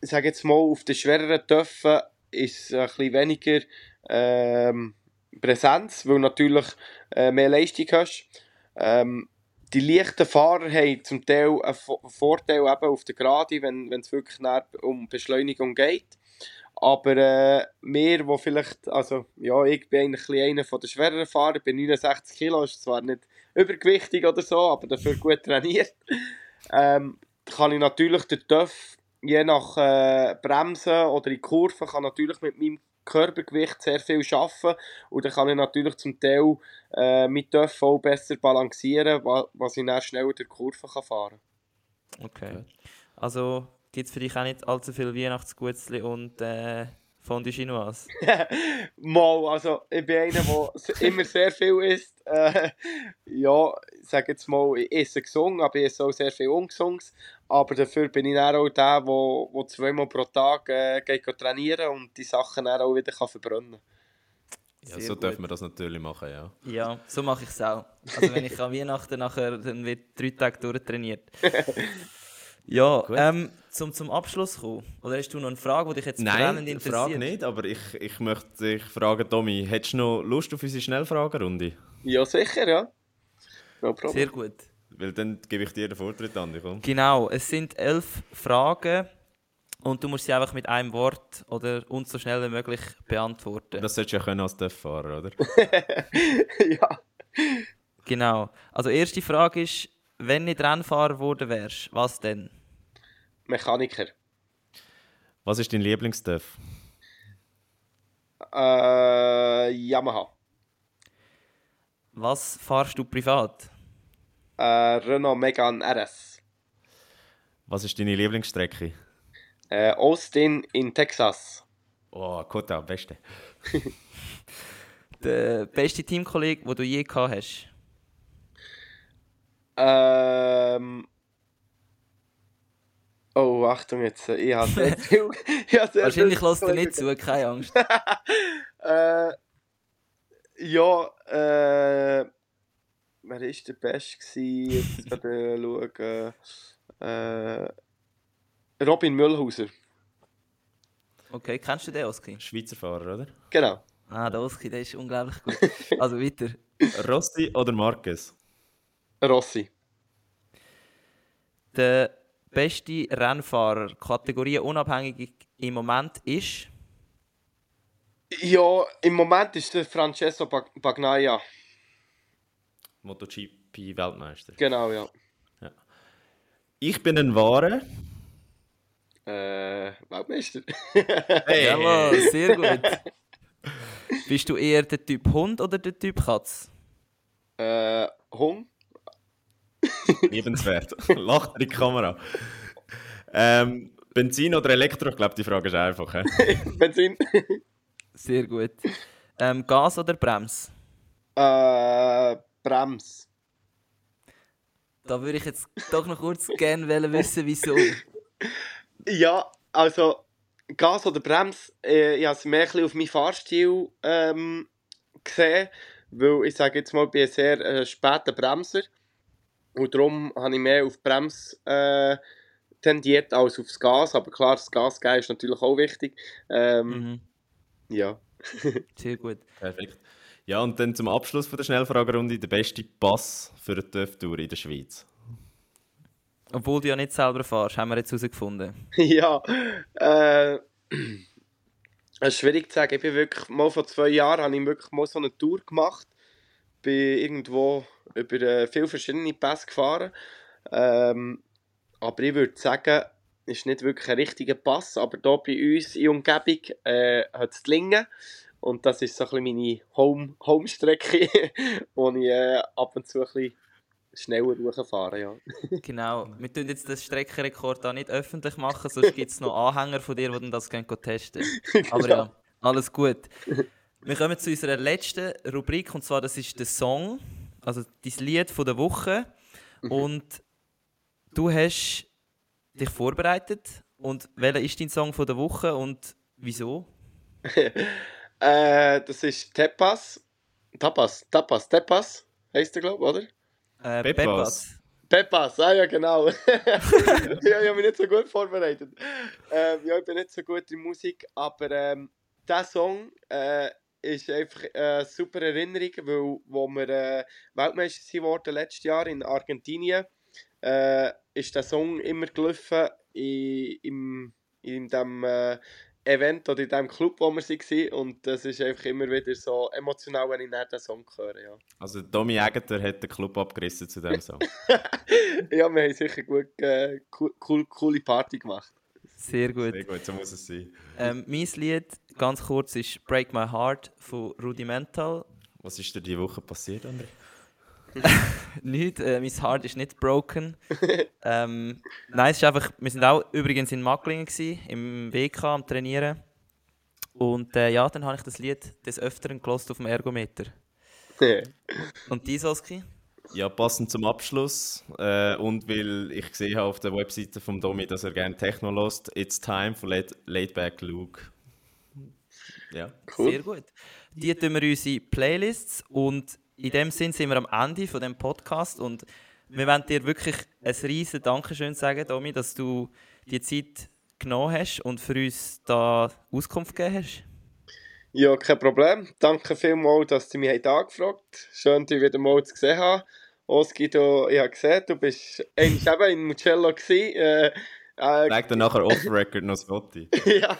Ich sage jetzt mal, auf den schwereren Töpfen ist ein bisschen weniger ähm, Präsenz, weil natürlich äh, mehr Leistung hast. Ähm, die leichten Fahrer haben zum Teil einen Vorteil eben auf der Gerade, wenn es wirklich um Beschleunigung geht. Aber äh, wir, wo vielleicht, also ja, ich bin eigentlich einer von den schwereren Fahrern, bin 69 Kilo, ist zwar nicht übergewichtig oder so, aber dafür gut trainiert. Ähm, kann ich natürlich den TÜV, je nach äh, Bremsen oder in Kurven, kann natürlich mit meinem Körpergewicht sehr viel arbeiten und dann kann ich natürlich zum Teil äh, mit TÜV auch besser balancieren, was ich dann schneller durch die Kurve kann fahren kann. Okay. Also gibt es für dich auch nicht allzu viel Weihnachtsgutzli und äh, Fondue Chinoise? Mal, also ich bin einer, der immer sehr viel isst. Äh, ja, ich sage jetzt mal, ich esse gesungen, aber ich esse auch sehr viel ungesunges. Aber dafür bin ich dann auch der, der, der zweimal pro Tag äh, geht trainieren und die Sachen dann auch wieder kann verbrennen kann. Ja, so gut. dürfen wir das natürlich machen, ja. Ja, so mache ich es auch. Also wenn ich an Weihnachten nachher, dann wird drei Tage durchtrainiert. Ja, ähm, zum, zum Abschluss kommen. Oder hast du noch eine Frage, die dich jetzt brennend Nein, interessiert? Frage nicht, aber ich, ich möchte dich fragen, Tommy, hättest du noch Lust auf unsere Schnellfragerunde? Ja, sicher, ja. No problem. Sehr gut. Weil dann gebe ich dir den Vortritt an, komm. Genau, es sind elf Fragen und du musst sie einfach mit einem Wort oder uns so schnell wie möglich beantworten. Das solltest du ja können als Dörffahrer, oder? ja. Genau. Also erste Frage ist, wenn nicht Rennfahrer geworden wärst, was denn? Mechaniker. Was ist dein Lieblingsdörf? Äh, Yamaha. Was fahrst du privat? Äh, Renault Megane RS. Was ist deine Lieblingsstrecke? Äh, Austin in Texas. Oh, Kota, beste. Der beste Teamkollege, den du je gehabt hast? Ähm. Oh, Achtung jetzt. Ich habe sehr Wahrscheinlich lässt er nicht zu, keine Angst. äh, ja, äh. Wer war der Beste? gewesen? Jetzt gerade schauen. Äh, Robin Müllhauser. Okay, kennst du den, Oski? Schweizer Fahrer, oder? Genau. Ah, der Oski, der ist unglaublich gut. Also weiter. Rossi oder Marquez? Rossi. Der beste Rennfahrer, Kategorie unabhängig im Moment ist. Ja, im Moment ist der Francesco Bag Bagnaia. MotoGP-Weltmeister. Genau, ja. Ich bin ein Wahrer. Äh, Weltmeister. Hey. Jawohl, sehr gut. Bist du eher der Typ Hund oder der Typ Katz? äh, Hung. Liebenswert. Lacht in die Kamera. Ähm, Benzin oder Elektro? Ich glaube, die Frage ist einfach. hä? Benzin. Sehr gut. Ähm, Gas oder Brems? äh, Brems. Da würde ich jetzt doch noch kurz gerne wollen wissen, wieso. Ja, also Gas oder Brems, äh, ich habe es mehr ein bisschen auf meinen Fahrstil ähm, gesehen, weil ich sage jetzt mal, ich bin ein sehr äh, später Bremser und darum habe ich mehr auf Brems äh, tendiert als aufs Gas, aber klar, das Gas geben ist natürlich auch wichtig. Ähm, Mhm. Ja. Sehr gut. Perfekt. Ja, und dann zum Abschluss von der Schnellfragerunde der beste Pass für eine TÜV-Tour in der Schweiz. Obwohl du ja nicht selber fahrst, haben wir jetzt herausgefunden. ja, äh, es ist schwierig zu sagen. Ich bin wirklich, mal vor zwei Jahren habe ich wirklich mal so eine Tour gemacht. Bin irgendwo über äh, viele verschiedene Pässe gefahren. Ähm, aber ich würde sagen, es ist nicht wirklich ein richtiger Pass, aber hier bei uns in der Umgebung äh, hat es die Lingen. Und das ist so ein bisschen meine Home, Home-Strecke, wo ich äh, ab und zu ein bisschen schneller hochfahre. Ja. Genau. Wir tun jetzt den Streckenrekord da nicht öffentlich machen, sonst gibt es noch Anhänger von dir, die das gerne testen. Aber ja, alles gut. Wir kommen zu unserer letzten Rubrik und zwar das ist der Song, also dein Lied von der Woche. Und du hast dich vorbereitet. Und welcher ist dein Song von der Woche und wieso? Äh, das ist Tepas. Tapas, Tapas, Tepas heisst der, glaube ich, oder? Äh, Peppas. Pepas, ah ja, genau. ja, ich habe mich nicht so gut vorbereitet. Ähm, ja, ich bin nicht so gut in Musik, aber ähm, dieser Song äh, ist einfach eine super Erinnerung, weil wo wir äh, Weltmeister sind worden letztes Jahr in Argentinien, äh, ist der Song immer gelaufen in, im, in dem äh, Event oder in dem Club, wo wir waren. Und das ist einfach immer wieder so emotional, wenn ich nach den Song höre. Ja. Also Tommy Aegerter hat den Club abgerissen zu dem Song. ja, wir haben sicher gut, äh, cool, coole Party gemacht. Sehr gut. Sehr gut, so muss es sein. Ähm, mein Lied, ganz kurz, ist Break My Heart von Rudimental. Was ist dir diese Woche passiert, André? Nicht, äh, mein Heart ist nicht broken. ähm, nein, es ist einfach, wir sind auch übrigens in Macklingen gewesen, im WK am Trainieren. Und äh, ja, dann habe ich das Lied des Öfteren gelost auf dem Ergometer. Und die Soski? Ja, passend zum Abschluss äh, und weil ich gesehen habe auf der Webseite von Domi, dass er gerne Techno lost, It's time for Laid, laid Back Luke. Ja. Cool. Sehr gut. Die tun wir unsere Playlists und in dem Sinn sind wir am Ende von dem Podcast und wir wollen dir wirklich ein riesen Dankeschön sagen, Domi, dass du die Zeit genommen hast und für uns da Auskunft gegeben hast. Ja, kein Problem. Danke vielmals, dass du mich angefragt hast. Schön, dich wieder mal zu sehen haben. Oski, du, ich habe gesehen, du bist eigentlich eben in Mugello gewesen. Äh, äh, Sag dann nachher off-record noch das Foto. ja,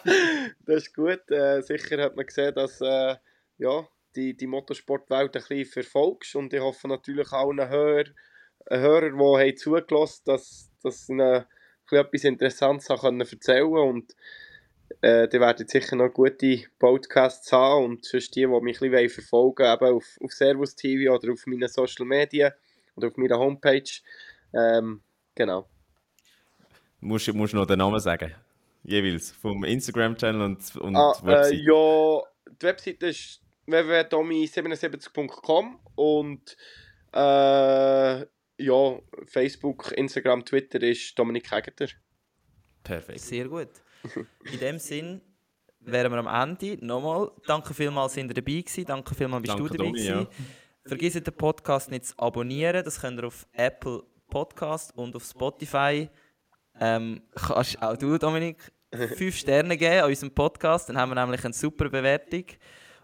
das ist gut. Äh, sicher hat man gesehen, dass äh, ja, die, die Motorsportwelt ein bisschen verfolgst und ich hoffe natürlich auch einen Hörer, einen Hörer die haben zugelassen dass, dass ihnen etwas Interessantes haben erzählen können und äh, die werden sicher noch gute Podcasts haben und sonst die, die mich ein bisschen verfolgen wollen, eben auf, auf Servus TV oder auf meinen Social Media oder auf meiner Homepage. Ähm, genau. Musst du noch den Namen sagen? Jeweils, vom Instagram-Channel und, und ah, Website. Äh, ja, die Webseite ist www.domi77.com und äh, ja, Facebook, Instagram, Twitter ist Dominik Hegeter. Perfekt. Sehr gut. In dem Sinn wären wir am Ende. Nochmal, danke vielmals, sind ihr dabei gewesen. Danke vielmals, bist danke, du dabei gewesen. Ja. Vergiss den Podcast nicht zu abonnieren. Das könnt ihr auf Apple Podcast und auf Spotify. Ähm, kannst auch du, Dominik, fünf Sterne geben an unserem Podcast. Dann haben wir nämlich eine super Bewertung.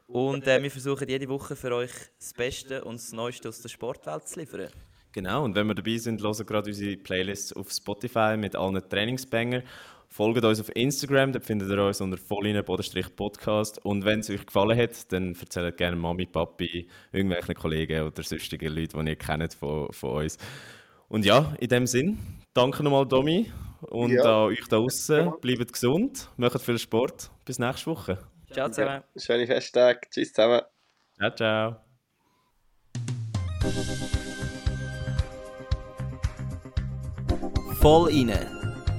Und äh, wir versuchen jede Woche für euch das Beste und das Neueste aus der Sportwelt zu liefern. Genau, und wenn wir dabei sind, hören gerade unsere Playlists auf Spotify mit allen Trainingsbanger. Folgt uns auf Instagram, da findet ihr uns unter vollinen-podcast. Und wenn es euch gefallen hat, dann erzählt gerne Mami, Papi, irgendwelchen Kollegen oder sonstigen Leuten, die ihr kennt von, von uns. Und ja, in dem Sinn, danke nochmal, Domi. Und ja. an euch da draußen, bleibt gesund, macht viel Sport. Bis nächste Woche. Ciao zusammen. Ja, schöne Festtage. Tschüss zusammen. Ciao, ciao. Voll inne,